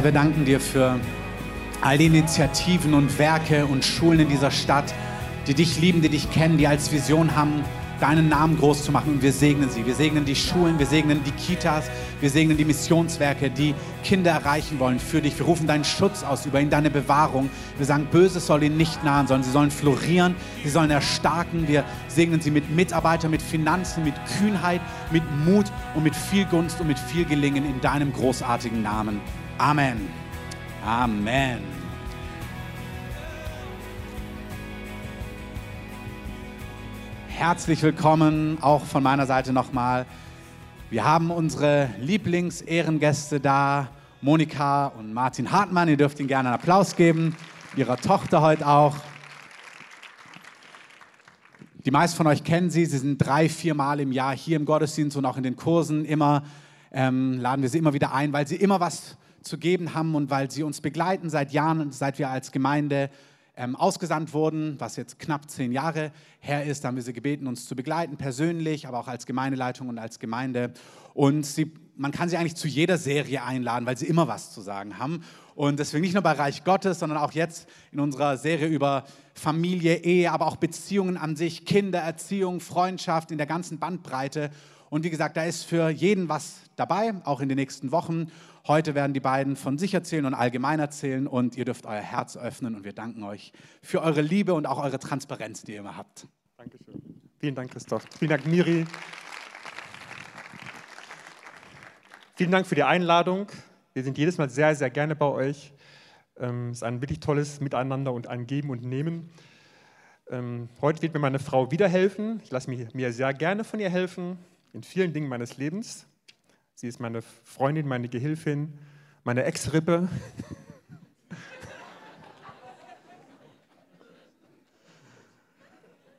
Herr, wir danken dir für all die Initiativen und Werke und Schulen in dieser Stadt, die dich lieben, die dich kennen, die als Vision haben, deinen Namen groß zu machen. Und wir segnen sie. Wir segnen die Schulen, wir segnen die Kitas, wir segnen die Missionswerke, die Kinder erreichen wollen für dich. Wir rufen deinen Schutz aus über ihn, deine Bewahrung. Wir sagen, Böses soll ihnen nicht nahen, sondern sie sollen florieren, sie sollen erstarken. Wir segnen sie mit Mitarbeitern, mit Finanzen, mit Kühnheit, mit Mut und mit viel Gunst und mit viel Gelingen in deinem großartigen Namen. Amen. Amen. herzlich willkommen, auch von meiner Seite nochmal. Wir haben unsere Lieblingsehrengäste da, Monika und Martin Hartmann. Ihr dürft ihnen gerne einen Applaus geben, ihrer Tochter heute auch. Die meisten von euch kennen sie. Sie sind drei, vier Mal im Jahr hier im Gottesdienst und auch in den Kursen. Immer ähm, laden wir sie immer wieder ein, weil sie immer was zu geben haben und weil sie uns begleiten seit Jahren, seit wir als Gemeinde ähm, ausgesandt wurden, was jetzt knapp zehn Jahre her ist. Haben wir sie gebeten, uns zu begleiten, persönlich, aber auch als Gemeindeleitung und als Gemeinde. Und sie, man kann sie eigentlich zu jeder Serie einladen, weil sie immer was zu sagen haben. Und deswegen nicht nur bei Reich Gottes, sondern auch jetzt in unserer Serie über Familie, Ehe, aber auch Beziehungen an sich, Kinder, Erziehung, Freundschaft in der ganzen Bandbreite. Und wie gesagt, da ist für jeden was dabei, auch in den nächsten Wochen. Heute werden die beiden von sich erzählen und allgemein erzählen und ihr dürft euer Herz öffnen und wir danken euch für eure Liebe und auch eure Transparenz, die ihr immer habt. Dankeschön. Vielen Dank, Christoph. Vielen Dank, Miri. Vielen Dank für die Einladung. Wir sind jedes Mal sehr, sehr gerne bei euch. Ähm, es ist ein wirklich tolles Miteinander und ein Geben und Nehmen. Ähm, heute wird mir meine Frau wieder helfen. Ich lasse mir sehr gerne von ihr helfen in vielen Dingen meines Lebens. Sie ist meine Freundin, meine Gehilfin, meine Ex-Rippe.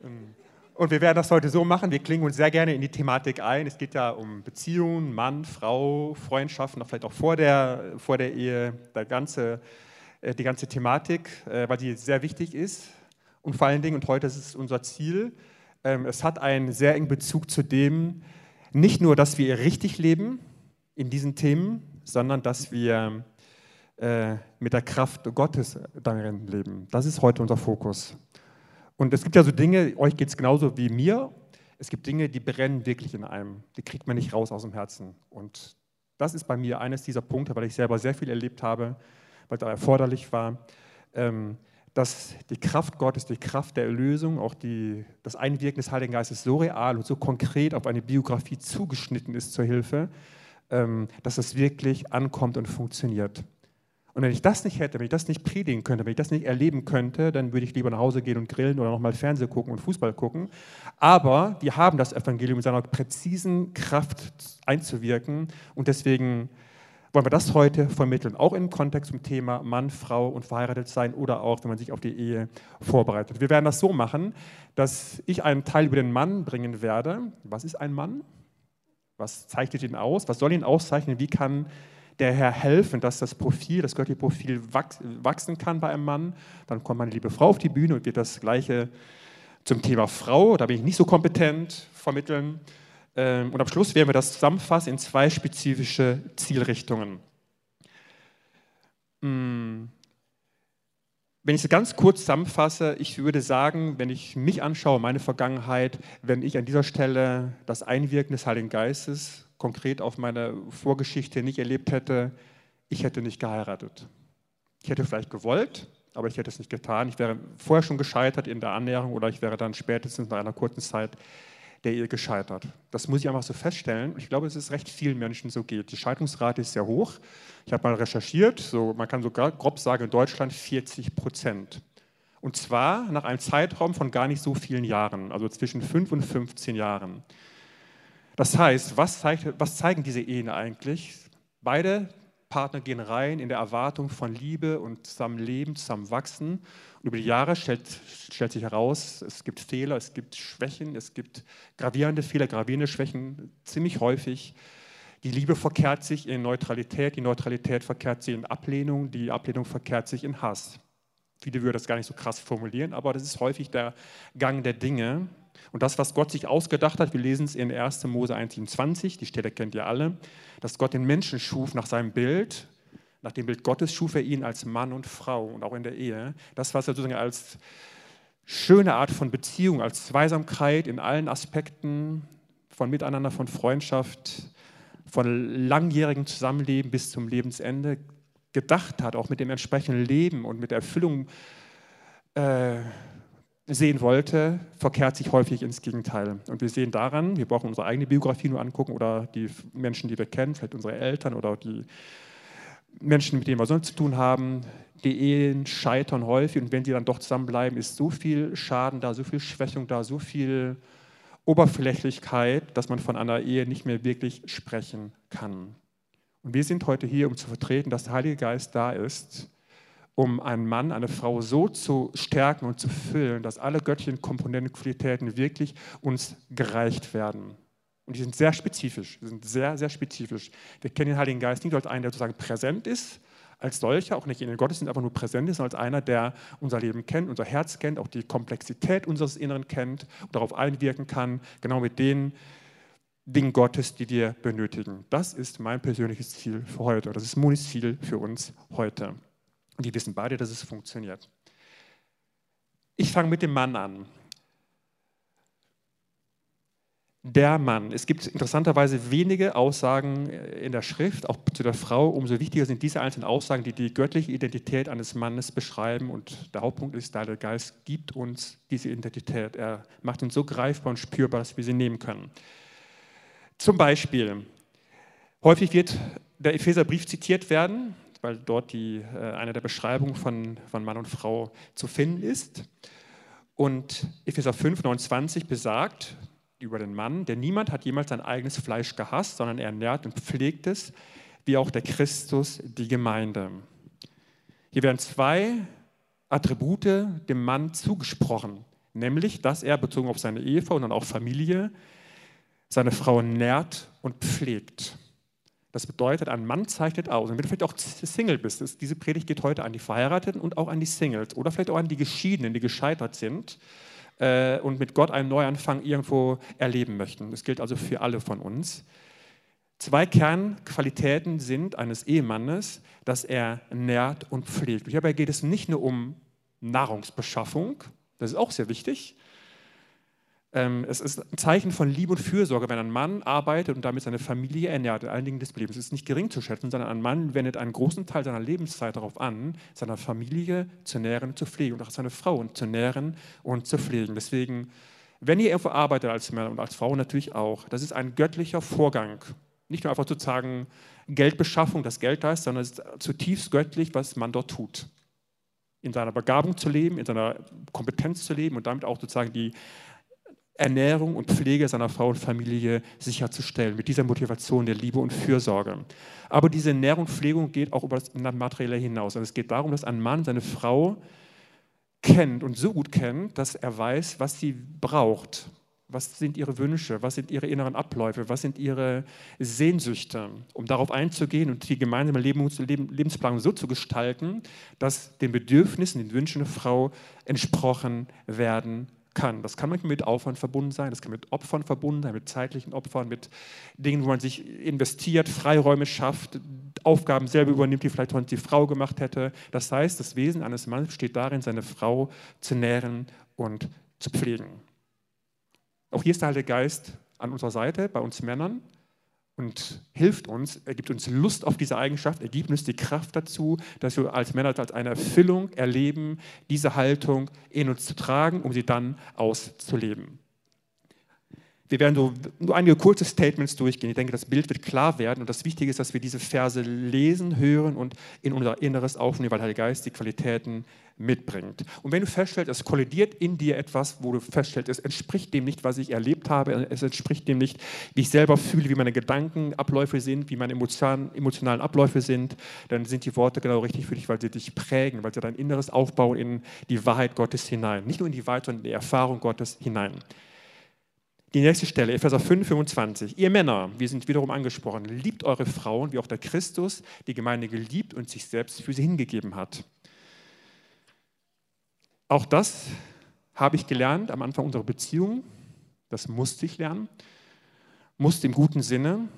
Und wir werden das heute so machen, wir klingen uns sehr gerne in die Thematik ein. Es geht ja um Beziehungen, Mann, Frau, Freundschaften, vielleicht auch vor der, vor der Ehe, der ganze, äh, die ganze Thematik, äh, weil die sehr wichtig ist. Und vor allen Dingen, und heute ist es unser Ziel, ähm, es hat einen sehr engen Bezug zu dem, nicht nur, dass wir richtig leben, in diesen Themen, sondern dass wir äh, mit der Kraft Gottes darin leben. Das ist heute unser Fokus. Und es gibt ja so Dinge, euch geht es genauso wie mir. Es gibt Dinge, die brennen wirklich in einem. Die kriegt man nicht raus aus dem Herzen. Und das ist bei mir eines dieser Punkte, weil ich selber sehr viel erlebt habe, weil auch erforderlich war, ähm, dass die Kraft Gottes, die Kraft der Erlösung, auch die, das Einwirken des Heiligen Geistes so real und so konkret auf eine Biografie zugeschnitten ist zur Hilfe, dass es wirklich ankommt und funktioniert. Und wenn ich das nicht hätte, wenn ich das nicht predigen könnte, wenn ich das nicht erleben könnte, dann würde ich lieber nach Hause gehen und grillen oder nochmal Fernsehen gucken und Fußball gucken. Aber wir haben das Evangelium mit seiner präzisen Kraft einzuwirken und deswegen wollen wir das heute vermitteln, auch im Kontext zum Thema Mann, Frau und verheiratet sein oder auch, wenn man sich auf die Ehe vorbereitet. Wir werden das so machen, dass ich einen Teil über den Mann bringen werde. Was ist ein Mann? Was zeichnet ihn aus? Was soll ihn auszeichnen? Wie kann der Herr helfen, dass das Profil, das göttliche Profil wachsen kann bei einem Mann? Dann kommt meine liebe Frau auf die Bühne und wird das Gleiche zum Thema Frau, da bin ich nicht so kompetent, vermitteln. Ähm, und am Schluss werden wir das zusammenfassen in zwei spezifische Zielrichtungen. Wenn ich es ganz kurz zusammenfasse, ich würde sagen, wenn ich mich anschaue, meine Vergangenheit, wenn ich an dieser Stelle das Einwirken des Heiligen Geistes konkret auf meine Vorgeschichte nicht erlebt hätte, ich hätte nicht geheiratet. Ich hätte vielleicht gewollt, aber ich hätte es nicht getan. Ich wäre vorher schon gescheitert in der Annäherung oder ich wäre dann spätestens nach einer kurzen Zeit der Ehe gescheitert. Das muss ich einfach so feststellen. Ich glaube, es recht vielen Menschen so geht. Die Scheidungsrate ist sehr hoch. Ich habe mal recherchiert, so, man kann so grob sagen, in Deutschland 40 Prozent. Und zwar nach einem Zeitraum von gar nicht so vielen Jahren, also zwischen 5 und 15 Jahren. Das heißt, was, zeigt, was zeigen diese Ehen eigentlich? Beide Partner gehen rein in der Erwartung von Liebe und zusammen leben, zusammen wachsen. Und über die Jahre stellt, stellt sich heraus, es gibt Fehler, es gibt Schwächen, es gibt gravierende Fehler, gravierende Schwächen, ziemlich häufig. Die Liebe verkehrt sich in Neutralität, die Neutralität verkehrt sich in Ablehnung, die Ablehnung verkehrt sich in Hass. Viele würden das gar nicht so krass formulieren, aber das ist häufig der Gang der Dinge. Und das, was Gott sich ausgedacht hat, wir lesen es in 1. Mose 1,27, die Stelle kennt ihr alle, dass Gott den Menschen schuf nach seinem Bild, Nach dem Bild Gottes schuf er ihn als Mann und Frau und auch in der Ehe. Das, was er sozusagen als schöne Art von Beziehung, als Zweisamkeit in allen Aspekten von Miteinander, von Freundschaft, von langjährigem Zusammenleben bis zum Lebensende gedacht hat, auch mit dem entsprechenden Leben und mit der Erfüllung äh, sehen wollte, verkehrt sich häufig ins Gegenteil. Und wir sehen daran, wir brauchen unsere eigene Biografie nur angucken oder die Menschen, die wir kennen, vielleicht unsere Eltern oder die Menschen, mit denen wir sonst zu tun haben, die Ehen scheitern häufig und wenn sie dann doch zusammenbleiben, ist so viel Schaden da, so viel Schwächung da, so viel Oberflächlichkeit, dass man von einer Ehe nicht mehr wirklich sprechen kann. Und wir sind heute hier, um zu vertreten, dass der Heilige Geist da ist, um einen Mann, eine Frau so zu stärken und zu füllen, dass alle göttlichen Komponenten, Qualitäten wirklich uns gereicht werden. Und die sind sehr spezifisch, die sind sehr, sehr spezifisch. Wir kennen den Heiligen Geist nicht als einen, der sozusagen präsent ist, als solcher, auch nicht in den Gottesdienst einfach nur präsent ist, sondern als einer, der unser Leben kennt, unser Herz kennt, auch die Komplexität unseres Inneren kennt und darauf einwirken kann, genau mit den Dingen Gottes, die wir benötigen. Das ist mein persönliches Ziel für heute. Das ist Monis Ziel für uns heute. Wir wissen beide, dass es funktioniert. Ich fange mit dem Mann an der Mann. Es gibt interessanterweise wenige Aussagen in der Schrift, auch zu der Frau. Umso wichtiger sind diese einzelnen Aussagen, die die göttliche Identität eines Mannes beschreiben. Und der Hauptpunkt ist, der Geist gibt uns diese Identität. Er macht uns so greifbar und spürbar, dass wir sie nehmen können. Zum Beispiel, häufig wird der Epheserbrief zitiert werden, weil dort die, äh, eine der Beschreibungen von, von Mann und Frau zu finden ist. Und Epheser 5, 29 besagt, über den Mann, denn niemand hat jemals sein eigenes Fleisch gehasst, sondern er nährt und pflegt es, wie auch der Christus die Gemeinde. Hier werden zwei Attribute dem Mann zugesprochen, nämlich, dass er bezogen auf seine Ehefrau und dann auch Familie seine Frau nährt und pflegt. Das bedeutet, ein Mann zeichnet aus. Und wenn du vielleicht auch Single bist, diese Predigt geht heute an die Verheirateten und auch an die Singles oder vielleicht auch an die Geschiedenen, die gescheitert sind äh, und mit Gott einen Neuanfang irgendwo erleben möchten. Das gilt also für alle von uns. Zwei Kernqualitäten sind eines Ehemannes, dass er nährt und pflegt. Und hierbei geht es nicht nur um Nahrungsbeschaffung, das ist auch sehr wichtig, es ist ein Zeichen von Liebe und Fürsorge, wenn ein Mann arbeitet und damit seine Familie ernährt, in allen Dingen des Lebens. Es ist nicht gering zu schätzen, sondern ein Mann wendet einen großen Teil seiner Lebenszeit darauf an, seine Familie zu nähren und zu pflegen und auch seine Frau zu nähren und zu pflegen. Deswegen, wenn ihr irgendwo arbeitet als Mann und als Frau natürlich auch, das ist ein göttlicher Vorgang. Nicht nur einfach sozusagen Geldbeschaffung, das Geld ist, sondern es ist zutiefst göttlich, was man dort tut in seiner Begabung zu leben, in seiner Kompetenz zu leben und damit auch sozusagen die Ernährung und Pflege seiner Frau und Familie sicherzustellen, mit dieser Motivation der Liebe und Fürsorge. Aber diese Ernährung und Pflegung geht auch über das Materielle hinaus. Also es geht darum, dass ein Mann seine Frau kennt und so gut kennt, dass er weiß, was sie braucht. Was sind ihre Wünsche? Was sind ihre inneren Abläufe? Was sind ihre Sehnsüchte? Um darauf einzugehen und die gemeinsame Lebensplanung so zu gestalten, dass den Bedürfnissen, den Wünschen der Frau entsprochen werden kann. Das kann manchmal mit Aufwand verbunden sein, das kann mit Opfern verbunden sein, mit zeitlichen Opfern, mit Dingen, wo man sich investiert, Freiräume schafft, Aufgaben selber übernimmt, die vielleicht sonst die Frau gemacht hätte. Das heißt, das Wesen eines Mannes besteht darin, seine Frau zu nähren und zu pflegen. Auch hier ist der Heilige Geist an unserer Seite, bei uns Männern und hilft uns, er gibt uns Lust auf diese Eigenschaft, er gibt uns die Kraft dazu, dass wir als Männer als eine Erfüllung erleben, diese Haltung in uns zu tragen, um sie dann auszuleben. Wir werden so nur einige kurze Statements durchgehen. Ich denke, das Bild wird klar werden und das Wichtige ist, dass wir diese Verse lesen, hören und in unser Inneres aufnehmen, weil der Geist die Qualitäten mitbringt. Und wenn du feststellst, es kollidiert in dir etwas, wo du feststellst, es entspricht dem nicht, was ich erlebt habe, es entspricht dem nicht, wie ich selber fühle, wie meine Gedankenabläufe sind, wie meine emotionalen Abläufe sind, dann sind die Worte genau richtig für dich, weil sie dich prägen, weil sie dein Inneres aufbauen in die Wahrheit Gottes hinein. Nicht nur in die Wahrheit, sondern in die Erfahrung Gottes hinein. Die nächste Stelle, Epheser 5, 25. Ihr Männer, wir sind wiederum angesprochen, liebt eure Frauen, wie auch der Christus die Gemeinde geliebt und sich selbst für sie hingegeben hat. Auch das habe ich gelernt am Anfang unserer Beziehung. Das musste ich lernen. Musste im guten Sinne.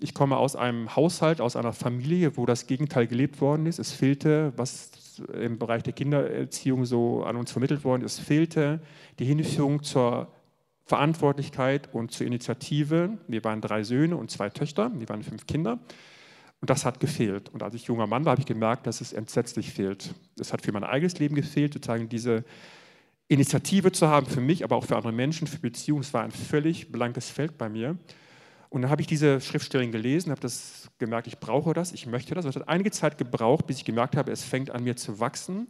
Ich komme aus einem Haushalt, aus einer Familie, wo das Gegenteil gelebt worden ist. Es fehlte, was im Bereich der Kindererziehung so an uns vermittelt worden ist, es fehlte die Hinführung zur Verantwortlichkeit und zur Initiative. Wir waren drei Söhne und zwei Töchter, wir waren fünf Kinder. Und das hat gefehlt. Und als ich junger Mann war, habe ich gemerkt, dass es entsetzlich fehlt. Es hat für mein eigenes Leben gefehlt, sozusagen diese Initiative zu haben für mich, aber auch für andere Menschen, für Beziehungen. Es war ein völlig blankes Feld bei mir. Und dann habe ich diese Schriftstellung gelesen, habe das gemerkt, ich brauche das, ich möchte das. Es hat einige Zeit gebraucht, bis ich gemerkt habe, es fängt an mir zu wachsen.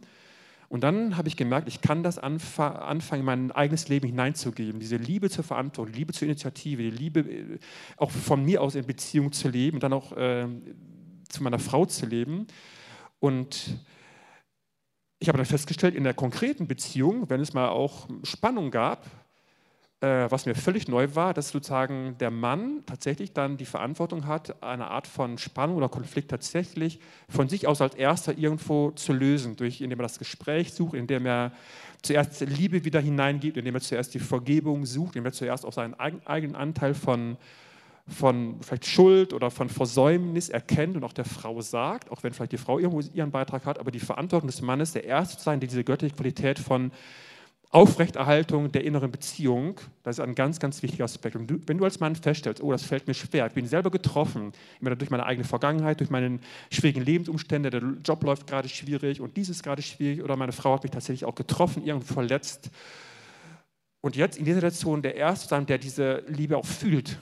Und dann habe ich gemerkt, ich kann das anfangen, in mein eigenes Leben hineinzugeben. Diese Liebe zur Verantwortung, Liebe zur Initiative, die Liebe äh, auch von mir aus in Beziehung zu leben dann auch äh, zu meiner Frau zu leben. Und ich habe dann festgestellt, in der konkreten Beziehung, wenn es mal auch Spannung gab, was mir völlig neu war, dass sozusagen der Mann tatsächlich dann die Verantwortung hat, eine Art von Spannung oder Konflikt tatsächlich von sich aus als erster irgendwo zu lösen, durch, indem er das Gespräch sucht, indem er zuerst Liebe wieder hineingibt, indem er zuerst die Vergebung sucht, indem er zuerst auch seinen eigenen Anteil von, von vielleicht Schuld oder von Versäumnis erkennt und auch der Frau sagt, auch wenn vielleicht die Frau irgendwo ihren Beitrag hat, aber die Verantwortung des Mannes, der Erste zu sein, der diese göttliche Qualität von Aufrechterhaltung der inneren Beziehung, das ist ein ganz, ganz wichtiger Aspekt. Und du, wenn du als Mann feststellst, oh, das fällt mir schwer, ich bin selber getroffen, immer durch meine eigene Vergangenheit, durch meine schwierigen Lebensumstände, der Job läuft gerade schwierig und dies ist gerade schwierig oder meine Frau hat mich tatsächlich auch getroffen, irgendwo verletzt. Und jetzt in dieser Situation der Erste sein, der diese Liebe auch fühlt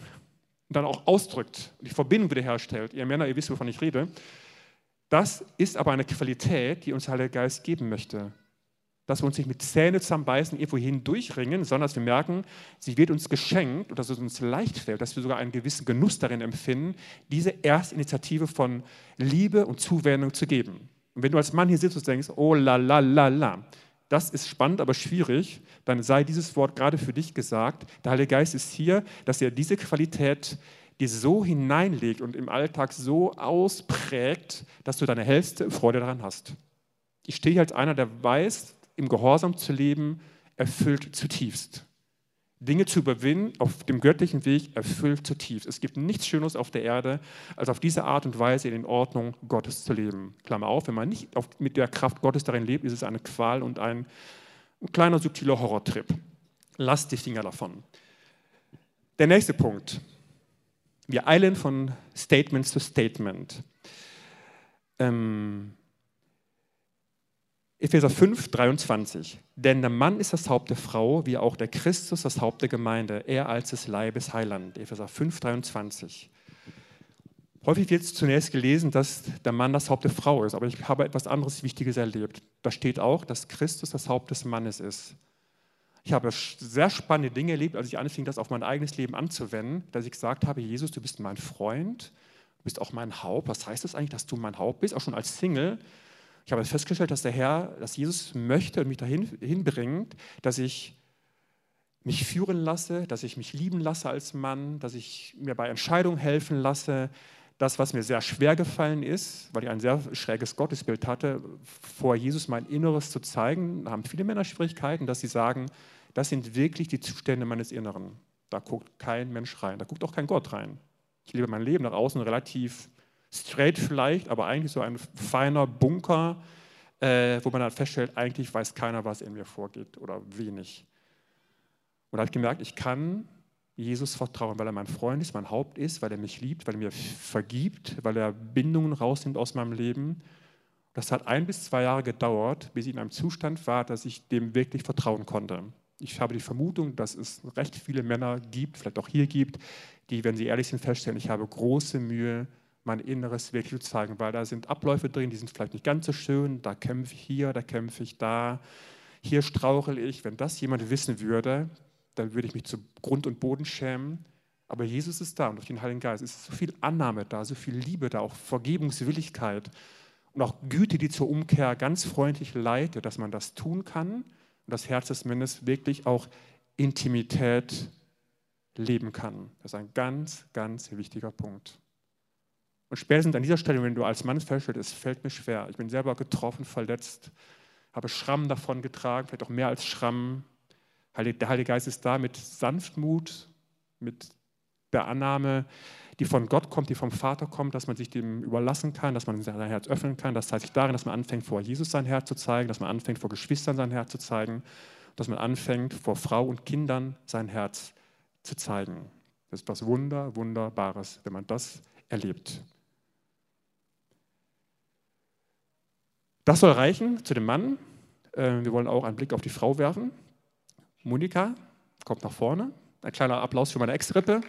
und dann auch ausdrückt und die Verbindung wiederherstellt. Ihr Männer, ihr wisst, wovon ich rede. Das ist aber eine Qualität, die uns der Heilige Geist geben möchte dass wir uns nicht mit Zähne zusammenbeißen, irgendwo hindurchringen, sondern dass wir merken, sie wird uns geschenkt und dass es uns leicht fällt, dass wir sogar einen gewissen Genuss darin empfinden, diese Erstinitiative von Liebe und Zuwendung zu geben. Und wenn du als Mann hier sitzt und denkst, oh la la la la, das ist spannend, aber schwierig, dann sei dieses Wort gerade für dich gesagt. Der Heilige Geist ist hier, dass er diese Qualität dir so hineinlegt und im Alltag so ausprägt, dass du deine hellste Freude daran hast. Ich stehe hier als einer, der weiß, im Gehorsam zu leben, erfüllt zutiefst. Dinge zu überwinden auf dem göttlichen Weg erfüllt zutiefst. Es gibt nichts Schönes auf der Erde, als auf diese Art und Weise in Ordnung Gottes zu leben. Klammer auf, wenn man nicht auf, mit der Kraft Gottes darin lebt, ist es eine Qual und ein, ein kleiner subtiler Horrortrip. Lasst die Finger davon. Der nächste Punkt. Wir eilen von Statement zu Statement. Ähm, Epheser 5, 23. Denn der Mann ist das Haupt der Frau, wie auch der Christus das Haupt der Gemeinde, er als des Leibes Heiland. Epheser 5, 23. Häufig wird zunächst gelesen, dass der Mann das Haupt der Frau ist, aber ich habe etwas anderes Wichtiges erlebt. Da steht auch, dass Christus das Haupt des Mannes ist. Ich habe sehr spannende Dinge erlebt, als ich anfing, das auf mein eigenes Leben anzuwenden, dass ich gesagt habe, Jesus, du bist mein Freund, du bist auch mein Haupt. Was heißt das eigentlich, dass du mein Haupt bist? Auch schon als Single ich habe festgestellt, dass der Herr, dass Jesus möchte und mich dahin hinbringt, dass ich mich führen lasse, dass ich mich lieben lasse als Mann, dass ich mir bei Entscheidungen helfen lasse. Das, was mir sehr schwer gefallen ist, weil ich ein sehr schräges Gottesbild hatte, vor Jesus mein Inneres zu zeigen, haben viele Männer Schwierigkeiten, dass sie sagen, das sind wirklich die Zustände meines Inneren. Da guckt kein Mensch rein, da guckt auch kein Gott rein. Ich lebe mein Leben nach außen relativ straight vielleicht, aber eigentlich so ein feiner Bunker, äh, wo man dann feststellt, eigentlich weiß keiner, was in mir vorgeht oder wenig. Und da habe ich gemerkt, ich kann Jesus vertrauen, weil er mein Freund ist, mein Haupt ist, weil er mich liebt, weil er mir vergibt, weil er Bindungen rausnimmt aus meinem Leben. Das hat ein bis zwei Jahre gedauert, bis ich in einem Zustand war, dass ich dem wirklich vertrauen konnte. Ich habe die Vermutung, dass es recht viele Männer gibt, vielleicht auch hier gibt, die, wenn sie ehrlich sind, feststellen, ich habe große Mühe, mein Inneres wirklich zu zeigen, weil da sind Abläufe drin, die sind vielleicht nicht ganz so schön, da kämpfe ich hier, da kämpfe ich da, hier strauchel ich. Wenn das jemand wissen würde, dann würde ich mich zu Grund und Boden schämen. Aber Jesus ist da und durch den Heiligen Geist ist so viel Annahme da, so viel Liebe da, auch Vergebungswilligkeit und auch Güte, die zur Umkehr ganz freundlich leitet, dass man das tun kann und das Herz des Mannes wirklich auch Intimität leben kann. Das ist ein ganz, ganz wichtiger Punkt. Und spätestens an dieser Stelle, wenn du als Mann feststellst, es fällt mir schwer, ich bin selber getroffen, verletzt, habe Schramm davon getragen, vielleicht auch mehr als Schramm. Der Heilige Geist ist da mit Sanftmut, mit der Annahme, die von Gott kommt, die vom Vater kommt, dass man sich dem überlassen kann, dass man sein Herz öffnen kann. Das zeigt sich darin, dass man anfängt, vor Jesus sein Herz zu zeigen, dass man anfängt, vor Geschwistern sein Herz zu zeigen, dass man anfängt, vor Frau und Kindern sein Herz zu zeigen. Das ist was Wunder, Wunderbares, wenn man das erlebt. Das soll reichen zu dem Mann. Äh, wir wollen auch einen Blick auf die Frau werfen. Monika kommt nach vorne. Ein kleiner Applaus für meine Ex-Rippe.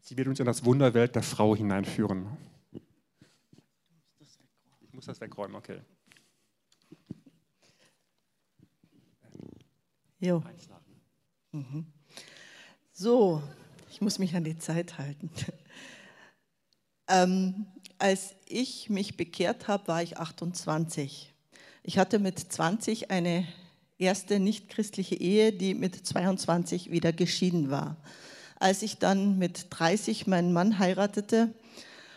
Sie wird uns in das Wunderwelt der Frau hineinführen. Ich muss das wegräumen, okay. Jo. Mhm. So, ich muss mich an die Zeit halten. ähm, als ich mich bekehrt habe, war ich 28. Ich hatte mit 20 eine erste nichtchristliche Ehe, die mit 22 wieder geschieden war. Als ich dann mit 30 meinen Mann heiratete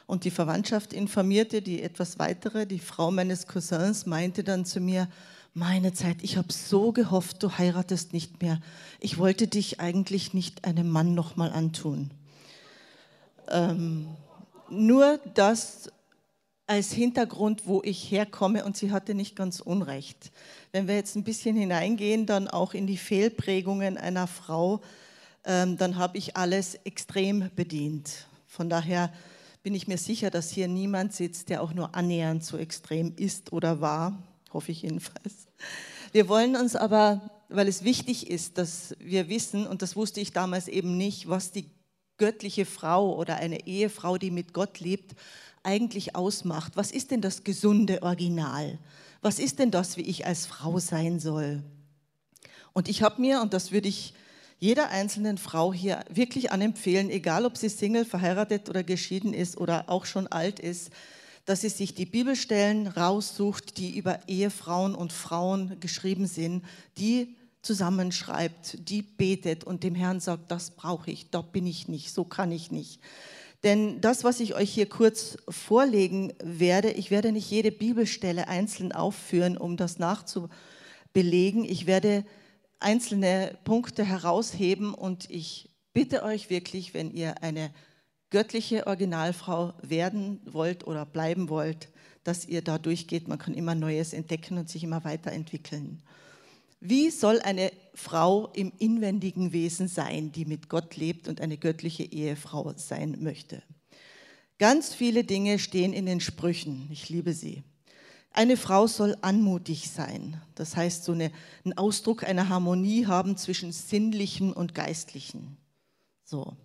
und die Verwandtschaft informierte, die etwas weitere, die Frau meines Cousins meinte dann zu mir, meine Zeit, ich habe so gehofft, du heiratest nicht mehr. Ich wollte dich eigentlich nicht einem Mann nochmal antun. Ähm, nur das als Hintergrund, wo ich herkomme und sie hatte nicht ganz unrecht. Wenn wir jetzt ein bisschen hineingehen, dann auch in die Fehlprägungen einer Frau, ähm, dann habe ich alles extrem bedient. Von daher bin ich mir sicher, dass hier niemand sitzt, der auch nur annähernd so extrem ist oder war hoffe ich jedenfalls. Wir wollen uns aber, weil es wichtig ist, dass wir wissen, und das wusste ich damals eben nicht, was die göttliche Frau oder eine Ehefrau, die mit Gott lebt, eigentlich ausmacht. Was ist denn das gesunde Original? Was ist denn das, wie ich als Frau sein soll? Und ich habe mir, und das würde ich jeder einzelnen Frau hier wirklich anempfehlen, egal ob sie Single, verheiratet oder geschieden ist oder auch schon alt ist, dass sie sich die Bibelstellen raussucht, die über Ehefrauen und Frauen geschrieben sind, die zusammenschreibt, die betet und dem Herrn sagt, das brauche ich, da bin ich nicht, so kann ich nicht. Denn das, was ich euch hier kurz vorlegen werde, ich werde nicht jede Bibelstelle einzeln aufführen, um das nachzubelegen. Ich werde einzelne Punkte herausheben und ich bitte euch wirklich, wenn ihr eine göttliche Originalfrau werden wollt oder bleiben wollt, dass ihr da durchgeht. Man kann immer Neues entdecken und sich immer weiterentwickeln. Wie soll eine Frau im inwendigen Wesen sein, die mit Gott lebt und eine göttliche Ehefrau sein möchte? Ganz viele Dinge stehen in den Sprüchen. Ich liebe sie. Eine Frau soll anmutig sein. Das heißt, so eine, einen Ausdruck einer Harmonie haben zwischen Sinnlichen und Geistlichen. So.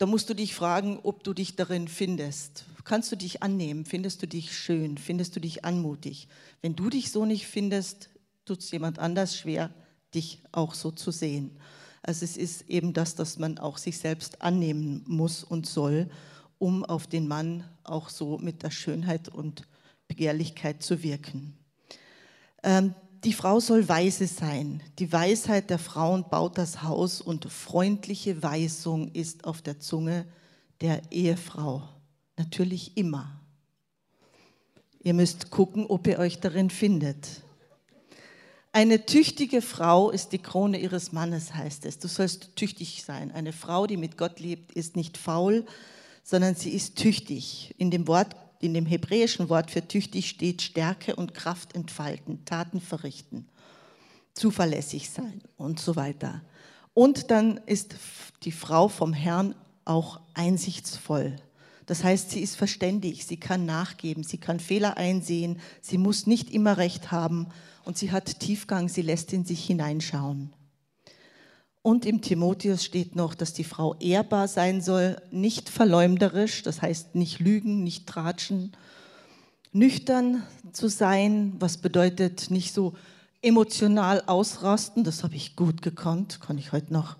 Da musst du dich fragen, ob du dich darin findest. Kannst du dich annehmen? Findest du dich schön? Findest du dich anmutig? Wenn du dich so nicht findest, tut es jemand anders schwer, dich auch so zu sehen. Also es ist eben das, dass man auch sich selbst annehmen muss und soll, um auf den Mann auch so mit der Schönheit und Begehrlichkeit zu wirken. Ähm, die Frau soll weise sein. Die Weisheit der Frauen baut das Haus und freundliche Weisung ist auf der Zunge der Ehefrau. Natürlich immer. Ihr müsst gucken, ob ihr euch darin findet. Eine tüchtige Frau ist die Krone ihres Mannes, heißt es. Du sollst tüchtig sein. Eine Frau, die mit Gott lebt, ist nicht faul, sondern sie ist tüchtig. In dem Wort in dem hebräischen Wort für tüchtig steht Stärke und Kraft entfalten, Taten verrichten, zuverlässig sein und so weiter. Und dann ist die Frau vom Herrn auch einsichtsvoll. Das heißt, sie ist verständig, sie kann nachgeben, sie kann Fehler einsehen, sie muss nicht immer recht haben und sie hat Tiefgang, sie lässt in sich hineinschauen. Und im Timotheus steht noch, dass die Frau ehrbar sein soll, nicht verleumderisch, das heißt nicht lügen, nicht tratschen, nüchtern zu sein, was bedeutet nicht so emotional ausrasten, das habe ich gut gekonnt, kann ich heute noch,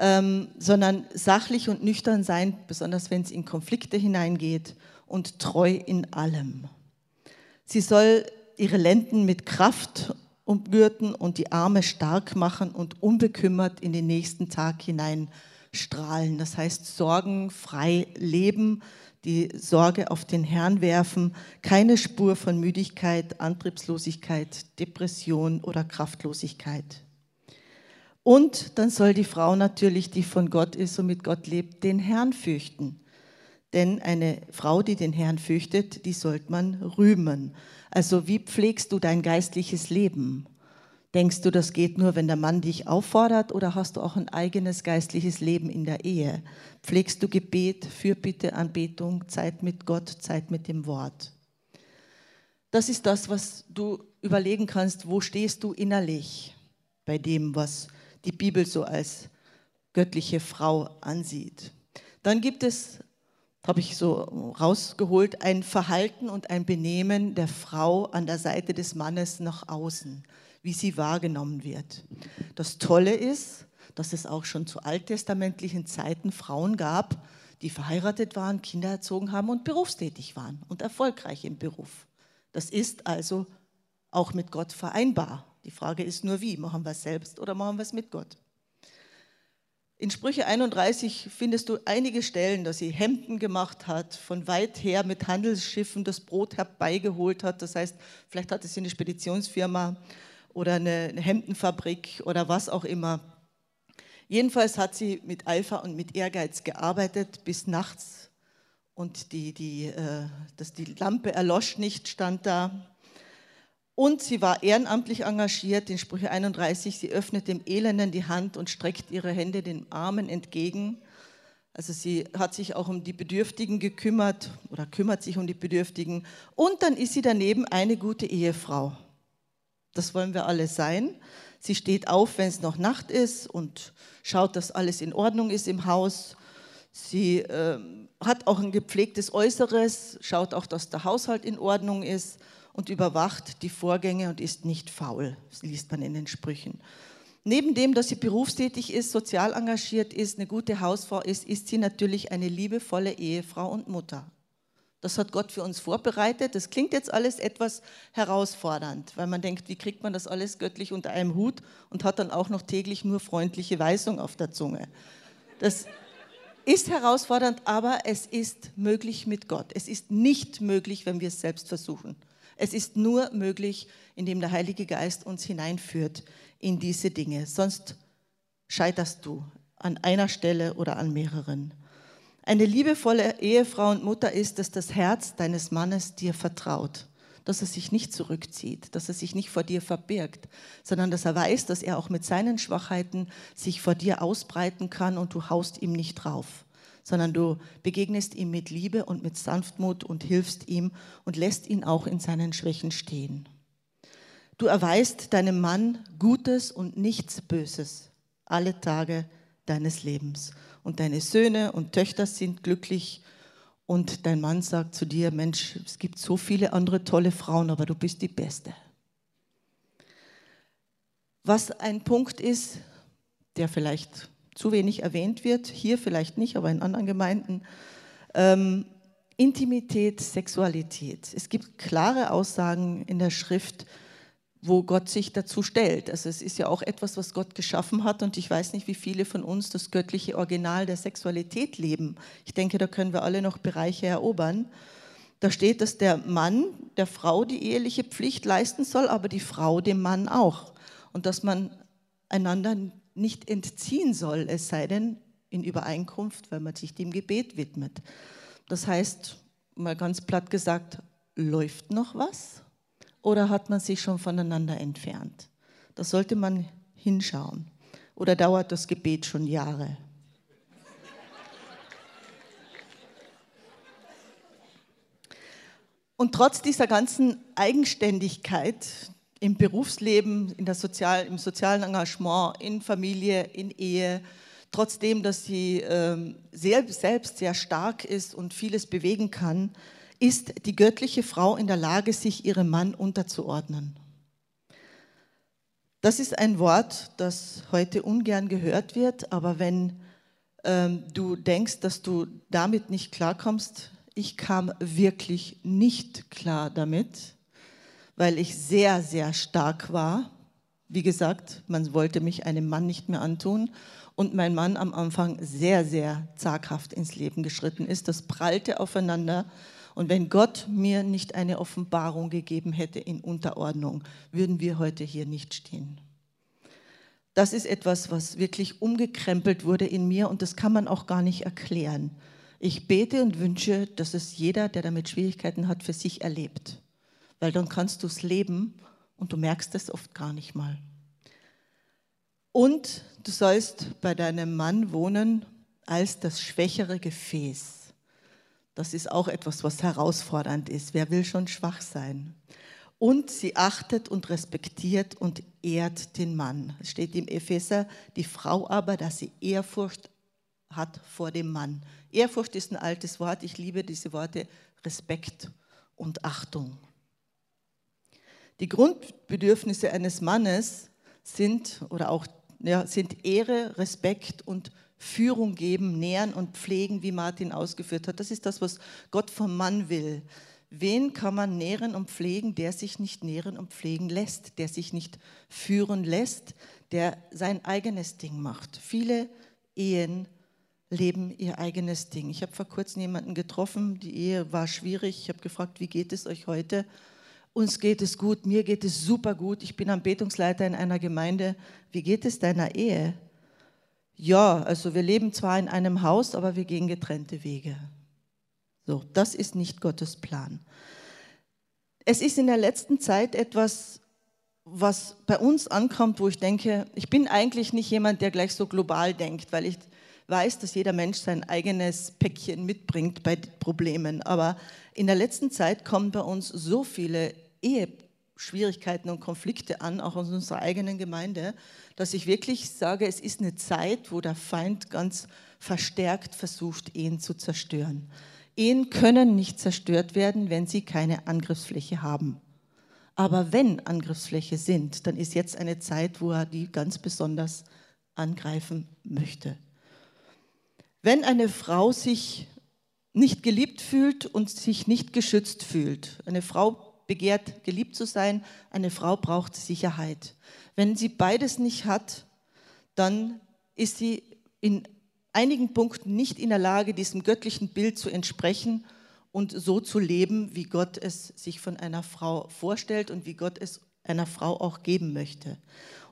ähm, sondern sachlich und nüchtern sein, besonders wenn es in Konflikte hineingeht und treu in allem. Sie soll ihre Lenden mit Kraft umgürten und die Arme stark machen und unbekümmert in den nächsten Tag hinein strahlen. Das heißt, sorgenfrei leben, die Sorge auf den Herrn werfen, keine Spur von Müdigkeit, Antriebslosigkeit, Depression oder Kraftlosigkeit. Und dann soll die Frau natürlich, die von Gott ist und mit Gott lebt, den Herrn fürchten. Denn eine Frau, die den Herrn fürchtet, die sollte man rühmen. Also wie pflegst du dein geistliches Leben? Denkst du, das geht nur, wenn der Mann dich auffordert oder hast du auch ein eigenes geistliches Leben in der Ehe? Pflegst du Gebet, Fürbitte, Anbetung, Zeit mit Gott, Zeit mit dem Wort? Das ist das, was du überlegen kannst, wo stehst du innerlich bei dem, was die Bibel so als göttliche Frau ansieht. Dann gibt es, habe ich so rausgeholt, ein Verhalten und ein Benehmen der Frau an der Seite des Mannes nach außen wie sie wahrgenommen wird. Das Tolle ist, dass es auch schon zu alttestamentlichen Zeiten Frauen gab, die verheiratet waren, Kinder erzogen haben und berufstätig waren und erfolgreich im Beruf. Das ist also auch mit Gott vereinbar. Die Frage ist nur, wie? Machen wir es selbst oder machen wir es mit Gott? In Sprüche 31 findest du einige Stellen, dass sie Hemden gemacht hat, von weit her mit Handelsschiffen das Brot herbeigeholt hat. Das heißt, vielleicht hatte sie eine Speditionsfirma oder eine Hemdenfabrik oder was auch immer. Jedenfalls hat sie mit Eifer und mit Ehrgeiz gearbeitet bis nachts und die, die, äh, dass die Lampe erlosch nicht, stand da. Und sie war ehrenamtlich engagiert, in Sprüche 31, sie öffnet dem Elenden die Hand und streckt ihre Hände den Armen entgegen. Also sie hat sich auch um die Bedürftigen gekümmert oder kümmert sich um die Bedürftigen. Und dann ist sie daneben eine gute Ehefrau. Das wollen wir alle sein. Sie steht auf, wenn es noch Nacht ist und schaut, dass alles in Ordnung ist im Haus. Sie äh, hat auch ein gepflegtes Äußeres, schaut auch, dass der Haushalt in Ordnung ist und überwacht die Vorgänge und ist nicht faul, liest man in den Sprüchen. Neben dem, dass sie berufstätig ist, sozial engagiert ist, eine gute Hausfrau ist, ist sie natürlich eine liebevolle Ehefrau und Mutter. Das hat Gott für uns vorbereitet. Das klingt jetzt alles etwas herausfordernd, weil man denkt, wie kriegt man das alles göttlich unter einem Hut und hat dann auch noch täglich nur freundliche Weisung auf der Zunge. Das ist herausfordernd, aber es ist möglich mit Gott. Es ist nicht möglich, wenn wir es selbst versuchen. Es ist nur möglich, indem der Heilige Geist uns hineinführt in diese Dinge. Sonst scheiterst du an einer Stelle oder an mehreren. Eine liebevolle Ehefrau und Mutter ist, dass das Herz deines Mannes dir vertraut, dass er sich nicht zurückzieht, dass er sich nicht vor dir verbirgt, sondern dass er weiß, dass er auch mit seinen Schwachheiten sich vor dir ausbreiten kann und du haust ihm nicht drauf, sondern du begegnest ihm mit Liebe und mit Sanftmut und hilfst ihm und lässt ihn auch in seinen Schwächen stehen. Du erweist deinem Mann Gutes und nichts Böses alle Tage deines Lebens und deine Söhne und Töchter sind glücklich und dein Mann sagt zu dir, Mensch, es gibt so viele andere tolle Frauen, aber du bist die Beste. Was ein Punkt ist, der vielleicht zu wenig erwähnt wird, hier vielleicht nicht, aber in anderen Gemeinden, ähm, Intimität, Sexualität. Es gibt klare Aussagen in der Schrift, wo Gott sich dazu stellt. Also es ist ja auch etwas, was Gott geschaffen hat und ich weiß nicht, wie viele von uns das göttliche Original der Sexualität leben. Ich denke, da können wir alle noch Bereiche erobern. Da steht, dass der Mann der Frau die eheliche Pflicht leisten soll, aber die Frau dem Mann auch. Und dass man einander nicht entziehen soll, es sei denn in Übereinkunft, weil man sich dem Gebet widmet. Das heißt, mal ganz platt gesagt, läuft noch was? oder hat man sich schon voneinander entfernt? Da sollte man hinschauen. Oder dauert das Gebet schon Jahre? Und trotz dieser ganzen Eigenständigkeit im Berufsleben, in der Sozial, im sozialen Engagement, in Familie, in Ehe, trotzdem, dass sie ähm, sehr, selbst sehr stark ist und vieles bewegen kann, ist die göttliche Frau in der Lage, sich ihrem Mann unterzuordnen. Das ist ein Wort, das heute ungern gehört wird, aber wenn ähm, du denkst, dass du damit nicht klarkommst, ich kam wirklich nicht klar damit, weil ich sehr, sehr stark war. Wie gesagt, man wollte mich einem Mann nicht mehr antun und mein Mann am Anfang sehr, sehr zaghaft ins Leben geschritten ist. Das prallte aufeinander. Und wenn Gott mir nicht eine Offenbarung gegeben hätte in Unterordnung, würden wir heute hier nicht stehen. Das ist etwas, was wirklich umgekrempelt wurde in mir und das kann man auch gar nicht erklären. Ich bete und wünsche, dass es jeder, der damit Schwierigkeiten hat, für sich erlebt. Weil dann kannst du es leben und du merkst es oft gar nicht mal. Und du sollst bei deinem Mann wohnen als das schwächere Gefäß. Das ist auch etwas, was herausfordernd ist. Wer will schon schwach sein? Und sie achtet und respektiert und ehrt den Mann. Es steht im Epheser, die Frau aber, dass sie Ehrfurcht hat vor dem Mann. Ehrfurcht ist ein altes Wort. Ich liebe diese Worte Respekt und Achtung. Die Grundbedürfnisse eines Mannes sind, oder auch ja, sind Ehre, Respekt und Führung geben, nähern und pflegen, wie Martin ausgeführt hat. Das ist das, was Gott vom Mann will. Wen kann man nähren und pflegen, der sich nicht nähren und pflegen lässt, der sich nicht führen lässt, der sein eigenes Ding macht? Viele Ehen leben ihr eigenes Ding. Ich habe vor kurzem jemanden getroffen, die Ehe war schwierig. Ich habe gefragt, wie geht es euch heute? Uns geht es gut, mir geht es super gut. Ich bin Anbetungsleiter in einer Gemeinde. Wie geht es deiner Ehe? Ja, also wir leben zwar in einem Haus, aber wir gehen getrennte Wege. So, das ist nicht Gottes Plan. Es ist in der letzten Zeit etwas, was bei uns ankommt, wo ich denke, ich bin eigentlich nicht jemand, der gleich so global denkt, weil ich weiß, dass jeder Mensch sein eigenes Päckchen mitbringt bei Problemen. Aber in der letzten Zeit kommen bei uns so viele Eheschwierigkeiten und Konflikte an, auch aus unserer eigenen Gemeinde, dass ich wirklich sage, es ist eine Zeit, wo der Feind ganz verstärkt versucht, Ehen zu zerstören. Ehen können nicht zerstört werden, wenn sie keine Angriffsfläche haben. Aber wenn Angriffsfläche sind, dann ist jetzt eine Zeit, wo er die ganz besonders angreifen möchte. Wenn eine Frau sich nicht geliebt fühlt und sich nicht geschützt fühlt, eine Frau begehrt, geliebt zu sein. Eine Frau braucht Sicherheit. Wenn sie beides nicht hat, dann ist sie in einigen Punkten nicht in der Lage, diesem göttlichen Bild zu entsprechen und so zu leben, wie Gott es sich von einer Frau vorstellt und wie Gott es einer Frau auch geben möchte.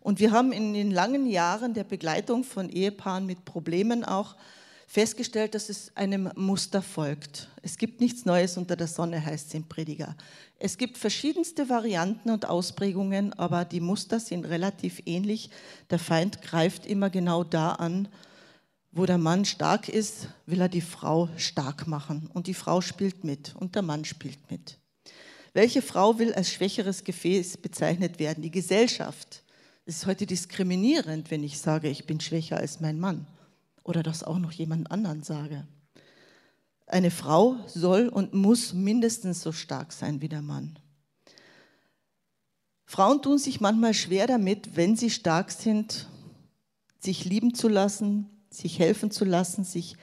Und wir haben in den langen Jahren der Begleitung von Ehepaaren mit Problemen auch festgestellt, dass es einem Muster folgt. Es gibt nichts Neues unter der Sonne, heißt es im Prediger. Es gibt verschiedenste Varianten und Ausprägungen, aber die Muster sind relativ ähnlich. Der Feind greift immer genau da an, wo der Mann stark ist, will er die Frau stark machen. Und die Frau spielt mit und der Mann spielt mit. Welche Frau will als schwächeres Gefäß bezeichnet werden? Die Gesellschaft. Es ist heute diskriminierend, wenn ich sage, ich bin schwächer als mein Mann oder das auch noch jemand anderen sage. Eine Frau soll und muss mindestens so stark sein wie der Mann. Frauen tun sich manchmal schwer damit, wenn sie stark sind, sich lieben zu lassen, sich helfen zu lassen, sich